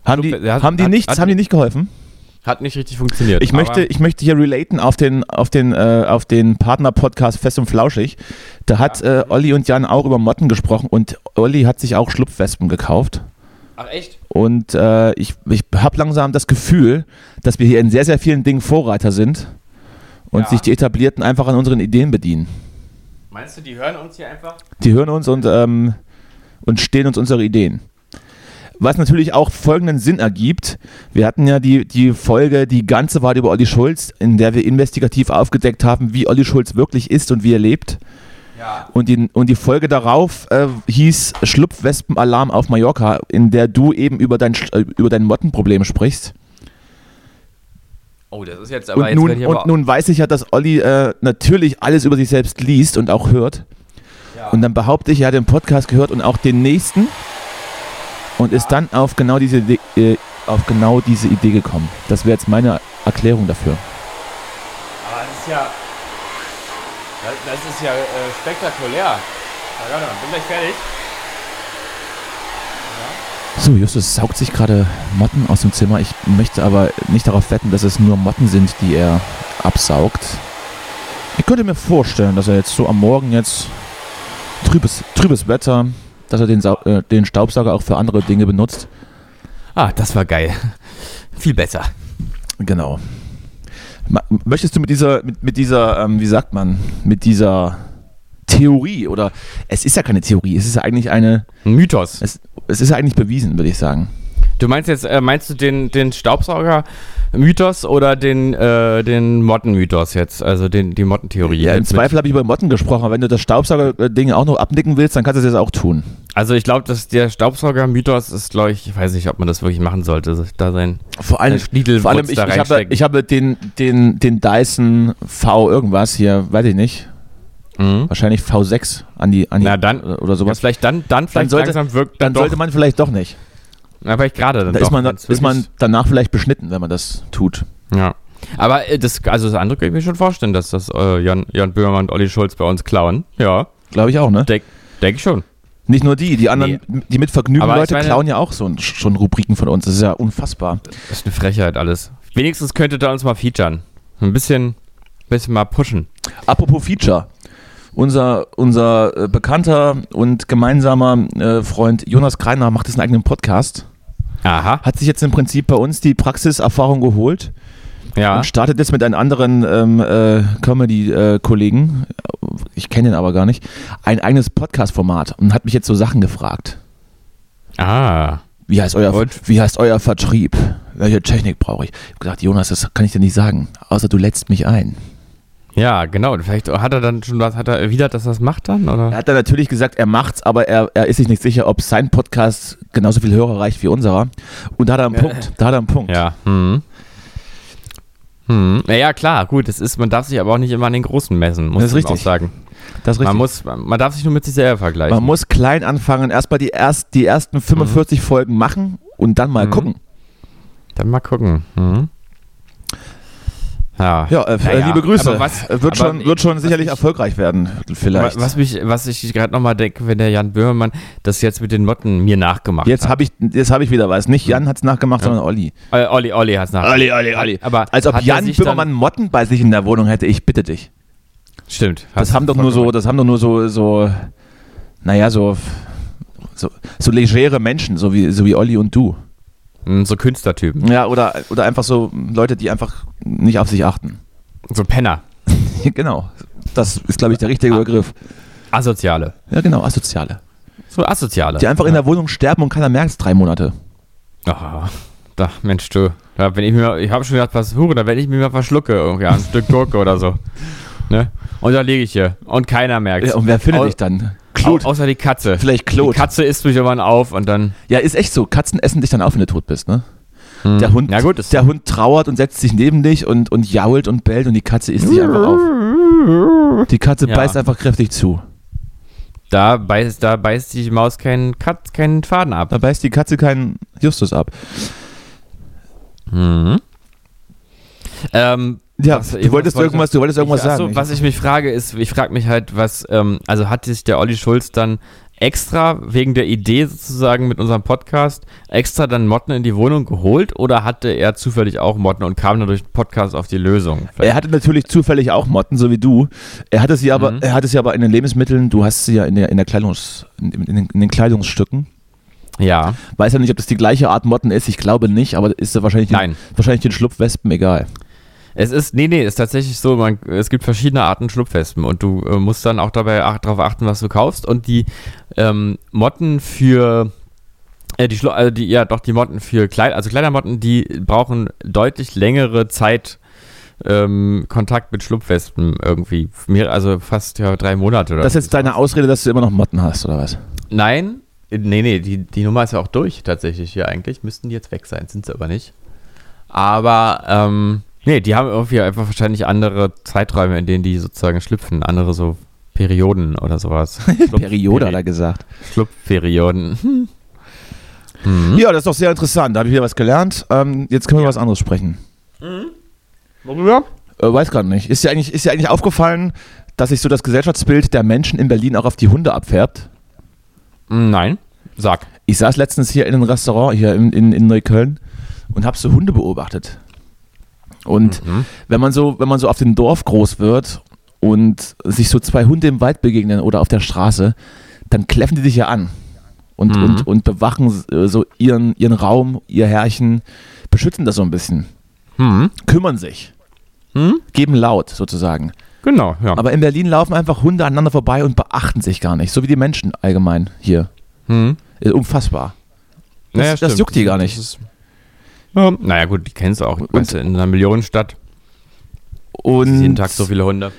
Haben die, hat- haben die hat- nichts, hat- haben die nicht geholfen? Hat nicht richtig funktioniert. Ich möchte, ich möchte hier relaten auf den, auf den, äh, auf den Partner-Podcast Fest und Flauschig. Da hat äh, Olli und Jan auch über Motten gesprochen und Olli hat sich auch Schlupfwespen gekauft. Ach echt? Und äh, ich, ich habe langsam das Gefühl, dass wir hier in sehr, sehr vielen Dingen Vorreiter sind und Ja. sich die Etablierten einfach an unseren Ideen bedienen. Meinst du, die hören uns hier einfach? Die hören uns und, ähm, und stehlen uns unsere Ideen. Was natürlich auch folgenden Sinn ergibt. Wir hatten ja die, die Folge Die ganze Wahrheit über Olli Schulz, in der wir investigativ aufgedeckt haben, wie Olli Schulz wirklich ist und wie er lebt. Ja. Und die, und die Folge darauf äh, hieß Schlupfwespenalarm auf Mallorca, in der du eben über dein, äh, über dein Mottenproblem sprichst. Oh, das ist jetzt aber Und, jetzt nun, ich und aber, nun weiß ich ja, dass Olli äh, natürlich alles über sich selbst liest und auch hört. ja. Und dann behaupte ich, er hat den Podcast gehört und auch den nächsten und ist dann auf genau diese Idee, äh, auf genau diese Idee gekommen. Das wäre jetzt meine Erklärung dafür. aber das ist ja das, ist ja äh, spektakulär. Ja, warte mal, bin gleich fertig. So, Justus saugt sich gerade Motten aus dem Zimmer. Ich möchte aber nicht darauf wetten, dass es nur Motten sind, die er absaugt. Ich könnte mir vorstellen, dass er jetzt so am Morgen jetzt trübes, trübes Wetter, dass er den, Sau äh, den Staubsauger auch für andere Dinge benutzt. Ah, das war geil. Viel besser. Genau. Möchtest du mit dieser, mit, mit dieser, ähm, wie sagt man, mit dieser Theorie oder es ist ja keine Theorie, es ist ja eigentlich eine, Ein Mythos. es, es ist ja eigentlich bewiesen, würde ich sagen. Du meinst jetzt, äh, meinst du den, den Staubsauger-Mythos oder den, äh, den Motten-Mythos jetzt? Also den, die Mottentheorie? Ja, im Zweifel habe ich über Motten gesprochen, aber wenn du das Staubsauger-Ding auch noch abnicken willst, dann kannst du das jetzt auch tun. Also ich glaube, dass der Staubsauger-Mythos ist, glaube ich, ich weiß nicht, ob man das wirklich machen sollte, da sein Vor allem, Ein Schniedelwurz vor allem ich, ich, habe, ich habe den, den, den Dyson V irgendwas hier, weiß ich nicht. Mhm. Wahrscheinlich V6 an die, an die Na dann, oder Ja, sowas. vielleicht dann, dann vielleicht sollte- langsam wirkt dann doch. sollte man vielleicht doch nicht. Ja, vielleicht gerade dann Da doch, ist man, ist man danach vielleicht beschnitten, wenn man das tut. Ja. Aber äh, das, also das andere kann ich mir schon vorstellen, dass das äh, Jan, Jan Böhmermann und Olli Schulz bei uns klauen. Ja, Glaube ich auch, ne? denke denk ich schon. Nicht nur die, die anderen, die mit Vergnügen Aber ich Leute meine- klauen ja auch so schon Rubriken von uns. Das ist ja unfassbar. Das ist eine Frechheit alles. Wenigstens könnte da uns mal featuren. Ein bisschen, bisschen mal pushen. Apropos Feature. Unser, unser äh, bekannter und gemeinsamer äh, Freund Jonas Kreiner macht jetzt einen eigenen Podcast. Aha. Hat sich jetzt im Prinzip bei uns die Praxiserfahrung geholt Ja. und startet jetzt mit einem anderen ähm, äh, Comedy-Kollegen, ich kenne den aber gar nicht, ein eigenes Podcast-Format und hat mich jetzt so Sachen gefragt. Ah. Wie heißt euer, Und? wie heißt euer Vertrieb? Welche Technik brauche ich? Ich habe gesagt, Jonas, das kann ich dir nicht sagen, außer du lädst mich ein. Ja, genau. Vielleicht hat er dann schon was, hat er erwidert, dass er das macht dann? Er Oder? hat dann natürlich gesagt, er macht's, aber er, er ist sich nicht sicher, ob sein Podcast genauso viel Hörer reicht wie unserer. Und da hat er einen Punkt. Da hat er einen Punkt. Ja. Hm. Hm. Naja, klar, gut. Es ist, man darf sich aber auch nicht immer an den Großen messen, muss Das man auch richtig. sagen. Das ist Man, richtig. muss, man, man darf sich nur mit sich selber vergleichen. Man muss klein anfangen, erstmal die, erst, die ersten 45 Folgen machen und dann mal Mhm. gucken. Dann mal gucken. Hm. Ja. Ja, äh, Naja, liebe Grüße. aber was- Äh, wird, schon, wird schon sicherlich mich- erfolgreich werden, vielleicht. Was, mich, was ich gerade nochmal denke, wenn der Jan Böhmermann das jetzt mit den Motten mir nachgemacht Jetzt hat. habe ich, jetzt hab ich wieder was. Nicht Jan hat es nachgemacht, Ja. sondern Olli. Äh, Olli, Olli hat es nachgemacht. Olli, Olli, Olli. Aber Als ob Jan Böhmermann Motten bei sich in der Wohnung hätte, ich bitte dich. Stimmt. Das haben doch nur so, das haben doch nur so, so, naja, so, so, so legere Menschen, so wie, so wie Olli und du. Hm, So Künstlertypen. Ja, oder, oder einfach so Leute, die einfach nicht auf sich achten. So Penner. (laughs) genau. Das ist, glaube ich, der richtige Ah. Begriff. Asoziale. Ja, genau, Asoziale. So Asoziale. Die einfach in der Wohnung sterben und keiner merkt es drei Monate. Ah, da, Mensch, du. Da, wenn ich mir, ich habe schon gedacht, was hure, da wenn ich mir mal verschlucke, irgendwie ein Stück Gurke oder so. (laughs) Ne? Und da liege ich hier. Und keiner merkt Ja, und wer findet dich dann? Au, Claude. außer die Katze. Vielleicht Claude. Die Katze isst mich irgendwann auf und dann. Ja, ist echt so. Katzen essen dich dann auf, wenn du tot bist, ne? Hm. Der Hund, Ja, gut, der Hund trauert und setzt sich neben dich und, und jault und bellt und die Katze isst dich einfach auf. Die Katze Ja. beißt einfach kräftig zu. Da beißt, da beißt die Maus keinen, Kat, keinen Faden ab. Da beißt die Katze keinen Justus ab. Mhm. Ähm, Ja, Was- du wolltest wollte- irgendwas, du wolltest irgendwas ich, achso, sagen. Was ich mich frage, ist, ich frage mich halt, was, ähm, also hat sich der Olli Schulz dann extra wegen der Idee sozusagen mit unserem Podcast extra dann Motten in die Wohnung geholt oder hatte er zufällig auch Motten und kam dann durch den Podcast auf die Lösung? er hatte natürlich zufällig auch Motten, so wie du. Er hatte sie aber, Mhm. er hatte sie aber in den Lebensmitteln, du hast sie ja in der, in der Kleidungs, in, in, den, in den Kleidungsstücken. Ja, Weiß ja nicht, ob das die gleiche Art Motten ist, ich glaube nicht, aber ist ja wahrscheinlich, Nein. Den, wahrscheinlich den Schlupfwespen egal. Es ist, nee, nee, es ist tatsächlich so, man, es gibt verschiedene Arten Schlupfwespen und du äh, musst dann auch dabei ach, darauf achten, was du kaufst und die ähm, Motten für äh, die, also die, ja doch, die Motten für Kleid, also Kleidermotten, die brauchen deutlich längere Zeit ähm, Kontakt mit Schlupfwespen irgendwie. Mehr, also fast ja drei Monate oder Das ist jetzt deine Ausrede, dass du immer noch Motten hast, oder was? Nein, nee, nee, die, die Nummer ist ja auch durch tatsächlich hier eigentlich. Müssten die jetzt weg sein, sind sie aber nicht. Aber, ähm, nee, die haben irgendwie einfach wahrscheinlich andere Zeiträume, in denen die sozusagen schlüpfen, andere so Perioden oder sowas. (laughs) Periode hat er gesagt. Schlupfperioden. Hm. Mhm. Ja, das ist doch sehr interessant. Da habe ich wieder was gelernt. Ähm, jetzt können wir über was anderes sprechen. Worüber? Äh, weiß gerade nicht. Ist dir, eigentlich, ist dir eigentlich aufgefallen, dass sich so das Gesellschaftsbild der Menschen in Berlin auch auf die Hunde abfärbt? Nein, sag. Ich saß letztens hier in einem Restaurant hier in, in, in Neukölln und habe so Hunde beobachtet. Und Mhm. wenn man so, wenn man so auf dem Dorf groß wird und sich so zwei Hunde im Wald begegnen oder auf der Straße, dann kläffen die dich ja an und, Mhm. und, und bewachen äh, so ihren, ihren Raum, ihr Herrchen, beschützen das so ein bisschen, Hm. kümmern sich, Hm? geben laut sozusagen. Genau, ja. Aber in Berlin laufen einfach Hunde aneinander vorbei und beachten sich gar nicht, so wie die Menschen allgemein hier. hm. Äh, Unfassbar. Das, Naja, das juckt die gar nicht. Das ist, ja, naja, gut, die kennst du auch. Weißt du, in einer Millionenstadt Und jeden Tag so viele Hunde.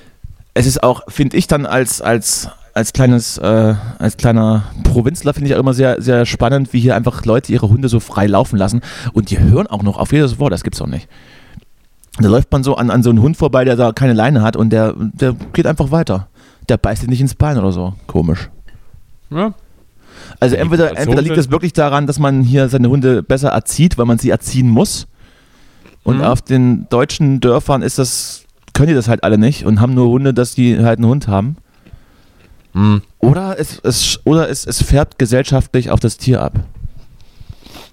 es ist auch, finde ich dann als, als, als kleines, äh, als kleiner Provinzler finde ich auch immer sehr, sehr spannend, wie hier einfach Leute ihre Hunde so frei laufen lassen und die hören auch noch auf jedes Wort, das gibt's auch nicht. Da läuft man so an, an so einen Hund vorbei, der da keine Leine hat und der, der geht einfach weiter. der beißt dich nicht ins Bein oder so. Komisch. Ja. Also entweder, entweder liegt es wirklich daran, dass man hier seine Hunde besser erzieht, weil man sie erziehen muss. Und Mhm. auf den deutschen Dörfern ist das, können die das halt alle nicht und haben nur Hunde, dass die halt einen Hund haben. Hm. Oder es, es, oder es, es färbt gesellschaftlich auf das Tier ab.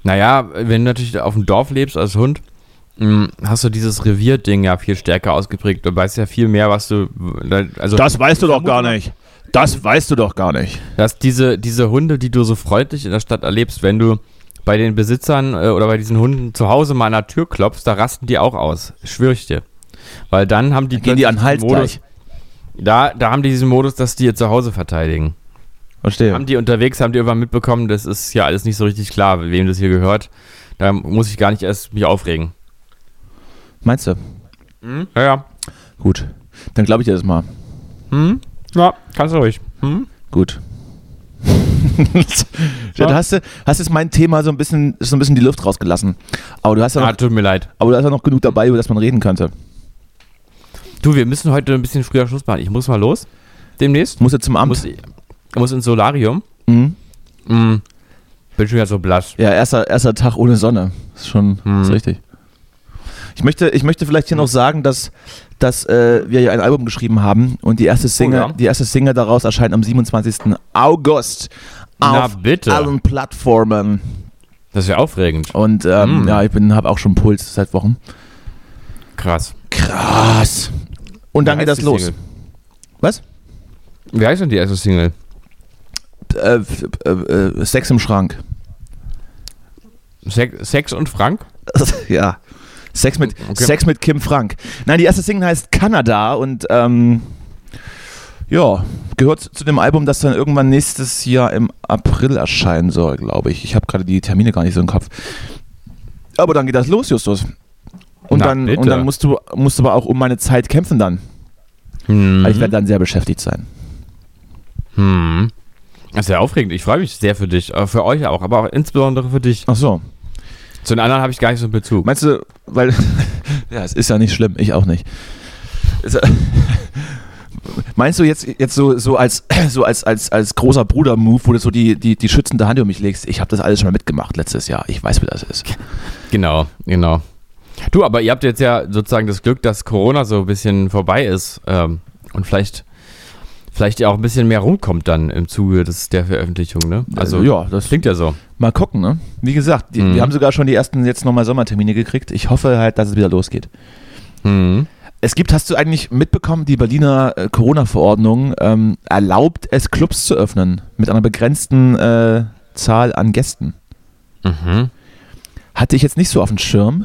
Naja, wenn du natürlich auf dem Dorf lebst als Hund, mh, hast du dieses Revierding ja viel stärker ausgeprägt. Du weißt ja viel mehr, was du. Also weißt du doch gar nicht. Das weißt du doch gar nicht. dass diese, diese Hunde, die du so freundlich in der Stadt erlebst, wenn du bei den Besitzern äh, oder bei diesen Hunden zu Hause mal an der Tür klopfst, da rasten die auch aus. Schwör ich dir. Weil dann haben die Gehen die an Hals Modus, gleich. da, da haben die diesen Modus, dass die ihr zu Hause verteidigen. Verstehe. Haben die unterwegs, haben die irgendwann mitbekommen, das ist ja alles nicht so richtig klar, wem das hier gehört. Da muss ich gar nicht erst mich aufregen. Meinst du? Ja, ja. Gut. Dann glaube ich dir das mal. Hm? Ja, kannst du ruhig. Hm? Gut. (laughs) Dann hast du hast jetzt mein Thema so ein bisschen so ein bisschen die Luft rausgelassen. Aber du hast ja Ah, noch, tut mir leid. aber du hast ja noch genug dabei, über das man reden könnte. Du, wir müssen heute ein bisschen früher Schluss machen. Ich muss mal los. Demnächst. Muss jetzt zum Amt. Muss, ich muss ins Solarium. Mhm. Hm. Bin schon wieder so blass. Ja, erster, erster Tag ohne Sonne. Ist schon Mhm. ist richtig. Ich möchte, ich möchte vielleicht hier noch sagen, dass, dass äh, wir ja ein Album geschrieben haben und die erste Single, ja. die erste Single daraus erscheint am 27. August auf allen Plattformen. Das ist ja aufregend. Und ähm, Mhm. ja, ich habe auch schon Puls seit Wochen. Krass. Krass. Und dann Wie geht das los. Single? Was? Wie heißt denn die erste Single? Äh, äh, äh, Sex im Schrank. Sex, Sex und Frank? (laughs) ja. Sex mit, Okay. Sex mit Kim Frank. Nein, die erste Single heißt Kanada und ähm, ja, gehört zu dem Album, das dann irgendwann nächstes Jahr im April erscheinen soll, glaube ich. Ich habe gerade die Termine gar nicht so im Kopf. Aber dann geht das los, Justus. Und, Na, dann, bitte. und dann musst du, musst du aber auch um meine Zeit kämpfen dann. Hm. Weil ich werde dann sehr beschäftigt sein. Hm. Das ist ja aufregend. Ich freue mich sehr für dich. äh, Für euch auch, aber auch insbesondere für dich. Ach so. Zu den anderen habe ich gar nicht so einen Bezug. Meinst du, weil, (laughs) ja, es ist ja nicht schlimm, ich auch nicht. Ist, (laughs) meinst du jetzt, jetzt so, so, als, (clears throat) so als, als, als großer Bruder-Move, wo du so die, die, die schützende Hand um mich legst? Ich habe das alles schon mal mitgemacht letztes Jahr. Ich weiß, wie das ist. Genau, genau. Du, aber ihr habt jetzt ja sozusagen das Glück, dass Corona so ein bisschen vorbei ist ähm, und vielleicht, vielleicht ja auch ein bisschen mehr rumkommt dann im Zuge des, der Veröffentlichung, ne? Also, Äh, ja, das klingt ja so. mal gucken, ne? Wie gesagt, die, Mhm. wir haben sogar schon die ersten jetzt nochmal Sommertermine gekriegt. Ich hoffe halt, dass es wieder losgeht. Hm. Es gibt, hast du eigentlich mitbekommen, die Berliner äh, Corona-Verordnung ähm, erlaubt es, Clubs zu öffnen mit einer begrenzten äh, Zahl an Gästen. Mhm. Hatte ich jetzt nicht so auf dem Schirm.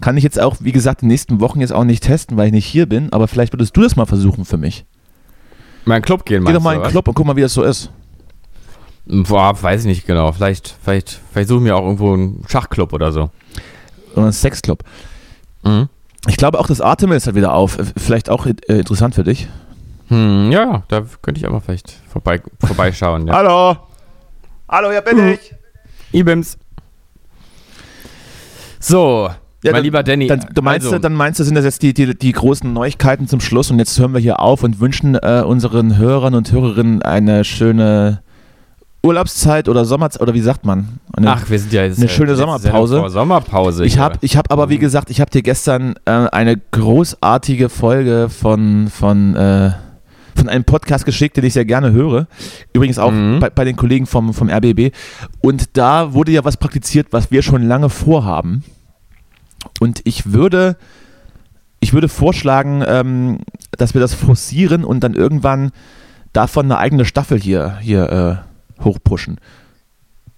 Kann ich jetzt auch, wie gesagt, die nächsten Wochen jetzt auch nicht testen, weil ich nicht hier bin, aber vielleicht würdest du das mal versuchen für mich. Mal in Club gehen, Geh doch mal in den? Club und guck mal, wie das so ist. Boah, weiß ich nicht genau. Vielleicht, vielleicht, vielleicht suchen wir auch irgendwo einen Schachclub oder so. Oder ein Sexclub. Mhm. Ich glaube auch, das Artemis ist halt wieder auf. Äh, Vielleicht auch äh, interessant für dich. Hm, ja, da könnte ich auch mal vielleicht vorbei, vorbeischauen. Ja. (laughs) Hallo! Hallo, hier bin ich! Ibims. So, Ja, mein dann- lieber Danny. Dann, du meinst, also, du, dann meinst du, sind das jetzt die, die, die großen Neuigkeiten zum Schluss und jetzt hören wir hier auf und wünschen äh, unseren Hörern und Hörerinnen eine schöne Urlaubszeit oder Sommerzeit, oder wie sagt man? Eine, Ach, wir sind ja jetzt eine schöne letzte Sommerpause. Sommerpause. Ich habe ich hab aber, wie gesagt, ich habe dir gestern äh, eine großartige Folge von, von, äh, von einem Podcast geschickt, den ich sehr gerne höre. Übrigens auch Mhm. bei, bei den Kollegen vom, vom RBB. Und da wurde ja was praktiziert, was wir schon lange vorhaben. Und ich würde, ich würde vorschlagen, ähm, dass wir das forcieren und dann irgendwann davon eine eigene Staffel hier, hier äh, hochpushen.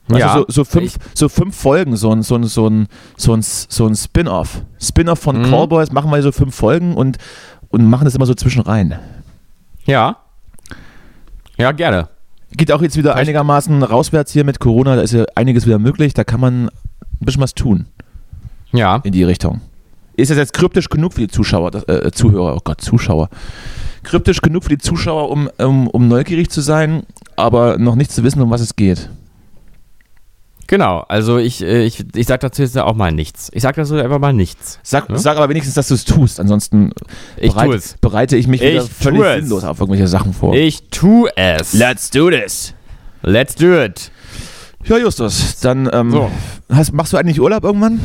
Weißt Ja, so, so, fünf, so fünf Folgen, so ein, so ein, so ein, so ein, so ein Spin-off. Spin-off von Mhm. Callboys machen wir so fünf Folgen und, und machen das immer so zwischen rein. Ja. Ja, gerne. Geht auch jetzt wieder einigermaßen rauswärts hier mit Corona, da ist ja einiges wieder möglich, da kann man ein bisschen was tun Ja. in die Richtung. Ist das jetzt kryptisch genug für die Zuschauer, äh, Zuhörer, oh Gott, Zuschauer. Kryptisch genug für die Zuschauer, um, um, um neugierig zu sein, aber noch nicht zu wissen, um was es geht. Genau, also ich, äh, ich, ich sag dazu jetzt auch mal nichts. Ich sag dazu einfach mal nichts. Sag, Ja? sag aber wenigstens, dass du es tust. Ansonsten Ich bereit- es. bereite ich mich Ich völlig es. sinnlos auf irgendwelche Sachen vor. Ich tu es. Let's do this. Let's do it. Ja, Justus, dann ähm, So. hast, machst du eigentlich Urlaub irgendwann?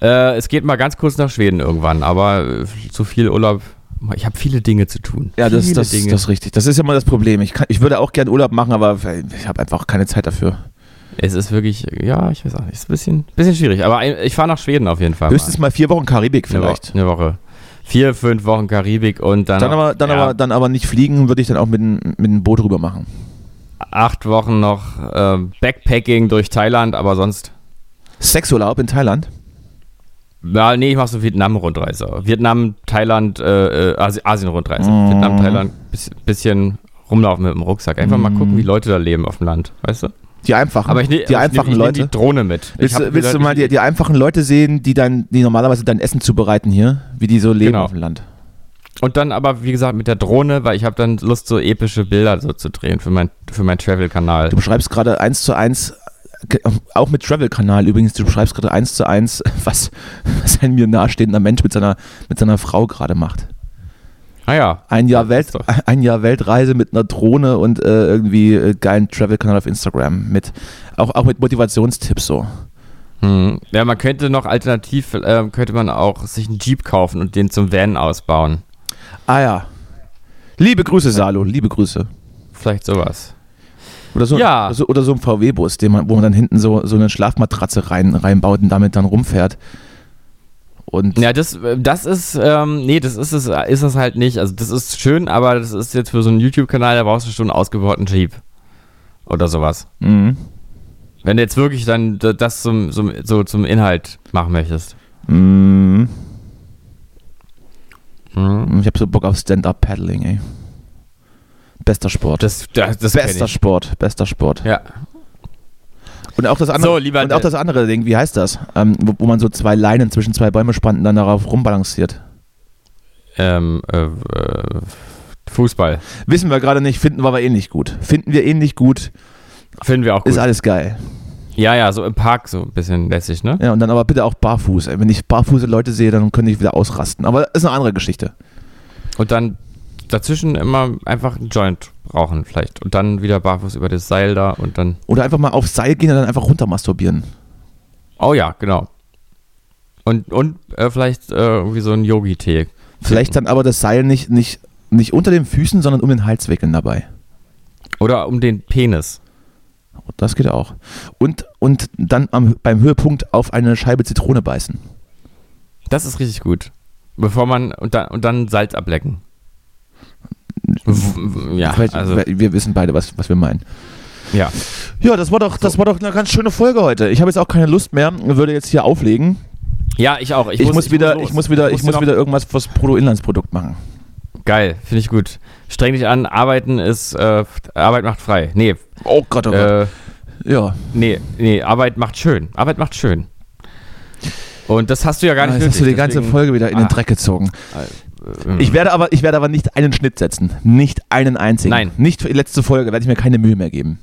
Äh, es geht mal ganz kurz nach Schweden irgendwann, aber äh, zu viel Urlaub. Ich habe viele Dinge zu tun. Ja, das, das, das ist richtig. Das ist ja mal das Problem. Ich, kann, ich würde auch gern Urlaub machen, aber ich habe einfach keine Zeit dafür. es ist wirklich, ja, ich weiß auch nicht, es ist ein bisschen, bisschen schwierig. Aber ich fahre nach Schweden auf jeden Fall. Höchstens mal vier Wochen Karibik vielleicht. Eine Woche. Vier, fünf Wochen Karibik und dann, Dann aber, dann, ja, aber, dann aber nicht fliegen, würde ich dann auch mit, mit dem Boot rüber machen. acht Wochen noch äh, Backpacking durch Thailand, aber sonst. Sexurlaub in Thailand? Ja, nee, ich mache so Vietnam-Rundreise. Vietnam, Thailand, äh, äh, Asi Asien-Rundreise. Mhm. Vietnam, Thailand, bisschen, bisschen rumlaufen mit dem Rucksack. Einfach mal Mhm. gucken, wie Leute da leben auf dem Land, weißt du? Die einfachen, Aber ich, ne, die ich einfachen nehm, ich Leute. nehm die Drohne mit. Willst du, willst du mal die, die einfachen Leute sehen, die dann, die normalerweise dein Essen zubereiten hier, wie die so leben Genau. auf dem Land? Und dann aber, wie gesagt, mit der Drohne, weil ich habe dann Lust, so epische Bilder so zu drehen für mein, für meinen Travel-Kanal. Du beschreibst gerade eins zu eins, auch mit Travel-Kanal übrigens, du beschreibst gerade eins zu eins, (laughs) was, was ein mir nahestehender Mensch mit seiner, mit seiner Frau gerade macht. Ah ja. Ein Jahr, Welt, (laughs) ein Jahr Weltreise mit einer Drohne und äh, irgendwie äh, geilen Travel-Kanal auf Instagram. Mit, auch, auch mit Motivationstipps so. Hm. Ja, man könnte noch alternativ, äh, könnte man auch sich einen Jeep kaufen und den zum Van ausbauen. Ah ja. Liebe Grüße, Salo, liebe Grüße. Vielleicht sowas. Oder so, Ja. so, oder so ein VW-Bus, man, wo man dann hinten so, so eine Schlafmatratze rein, reinbaut und damit dann rumfährt. Und Ja, das, äh, das ist, ähm, nee, das ist es, ist das halt nicht. Also das ist schön, aber das ist jetzt für so einen YouTube-Kanal, da brauchst du schon einen ausgebauten Jeep. Oder sowas. Mhm. Wenn du jetzt wirklich dann das zum, zum, so zum Inhalt machen möchtest. Mhm. Hm. Ich habe so Bock auf Stand-Up-Paddling, ey. Bester Sport. Das, das, das bester. Sport, bester Sport. Ja. Und auch das andere, So, lieber und auch das andere Ding, wie heißt das? Ähm, wo, wo man so zwei Leinen zwischen zwei Bäume spannt und dann darauf rumbalanciert. Ähm, äh, äh, Fußball. Wissen wir gerade nicht, finden wir aber ähnlich gut. Finden wir ähnlich gut, Finden wir auch gut. ist alles geil. ja, ja, so im Park so ein bisschen lässig, ne? Ja, und dann aber bitte auch barfuß. Wenn ich barfuße Leute sehe, dann könnte ich wieder ausrasten. Aber ist eine andere Geschichte. Und dann dazwischen immer einfach einen Joint rauchen vielleicht. Und dann wieder barfuß über das Seil da und dann. Oder einfach mal aufs Seil gehen und dann einfach runter masturbieren. Oh ja, genau. Und, und äh, vielleicht äh, irgendwie so ein Yogi-Tee. Vielleicht dann aber das Seil nicht, nicht, nicht unter den Füßen, sondern um den Hals wickeln dabei. Oder um den Penis. Das geht auch. Und, und dann am, beim Höhepunkt auf eine Scheibe Zitrone beißen. Das ist richtig gut. Bevor man. Und dann, und dann Salz ablecken. Ja, also. wir wissen beide, was, was wir meinen. Ja. Ja, das war doch, das war doch eine ganz schöne Folge heute. Ich habe jetzt auch keine Lust mehr, würde jetzt hier auflegen. Ja, ich auch. Ich, muss, wieder, los. ich muss wieder, ich muss noch- wieder irgendwas fürs Bruttoinlandsprodukt machen. Geil, finde ich gut. Streng dich an, arbeiten ist. Äh, Arbeit macht frei. Nee, Oh Gott, oh Gott. äh, ja. nee, nee, Arbeit macht schön. Arbeit macht schön. Und das hast du ja gar nicht Jetzt hast du die ganze Folge wieder in den Ah. Dreck gezogen. Ähm, Ich werde aber, ich werde aber nicht einen Schnitt setzen. Nicht einen einzigen. Nein. Nicht für die letzte Folge, werde ich mir keine Mühe mehr geben.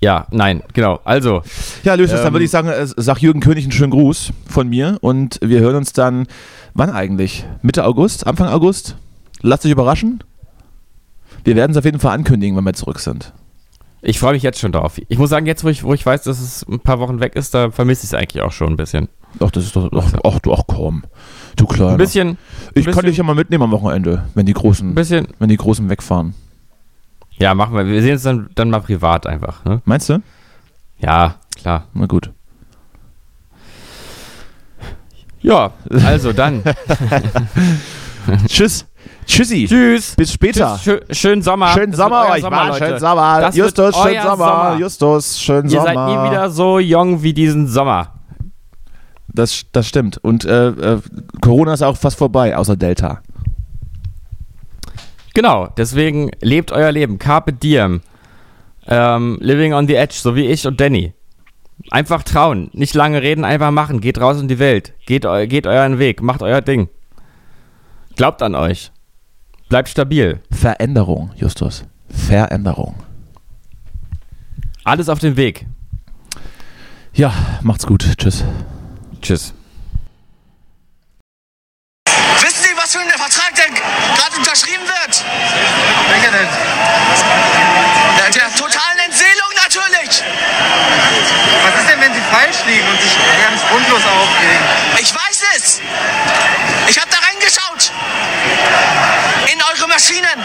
Ja, nein, genau. Also, Ja, dann Ähm, würde ich sagen, äh, sag Jürgen König einen schönen Gruß von mir und wir hören uns dann, wann eigentlich? Mitte August? Anfang August? Lasst euch überraschen. Wir werden es auf jeden Fall ankündigen, wenn wir zurück sind. ich freue mich jetzt schon drauf. Ich muss sagen, jetzt, wo ich, wo ich weiß, dass es ein paar Wochen weg ist, da vermisse ich es eigentlich auch schon ein bisschen. Ach, das ist doch, ach, ach, du, ach komm. Du Kleiner. Ein bisschen, ich bisschen- kann dich ja mal mitnehmen am Wochenende, wenn die Großen, bisschen. wenn die Großen wegfahren. Ja, machen wir. Wir sehen uns dann, dann mal privat einfach. Ne? Meinst du? Ja, klar. Na gut. Ja, also dann. (laughs) Tschüss. Tschüssi. Tschüss. Bis später. Tschüss, schö schönen Sommer. Schönen Sommer euch, Mann. Leute. Schönen Sommer. Das Justus, schönen Sommer. Sommer. Justus, schönen Ihr Sommer. seid nie wieder so jung wie diesen Sommer. Das, das stimmt. Und äh, äh, Corona ist auch fast vorbei, außer Delta. Genau, deswegen lebt euer Leben. Carpe diem. Ähm, living on the edge, so wie ich und Danny. Einfach trauen, nicht lange reden, einfach machen. Geht raus in die Welt. Geht, eu geht euren Weg, macht euer Ding. Glaubt an euch. Bleibt stabil. Veränderung, Justus. Veränderung. Alles auf dem Weg. Ja, macht's gut. Tschüss. Tschüss. Wissen Sie, was für ein Vertrag der gerade unterschrieben wird? Welcher denn? Der, der totalen Entseelung natürlich. Was ist denn, wenn Sie falsch liegen und sich ganz grundlos aufregen? Ich weiß es. Ich habe da reingeschaut. In eure Maschinen.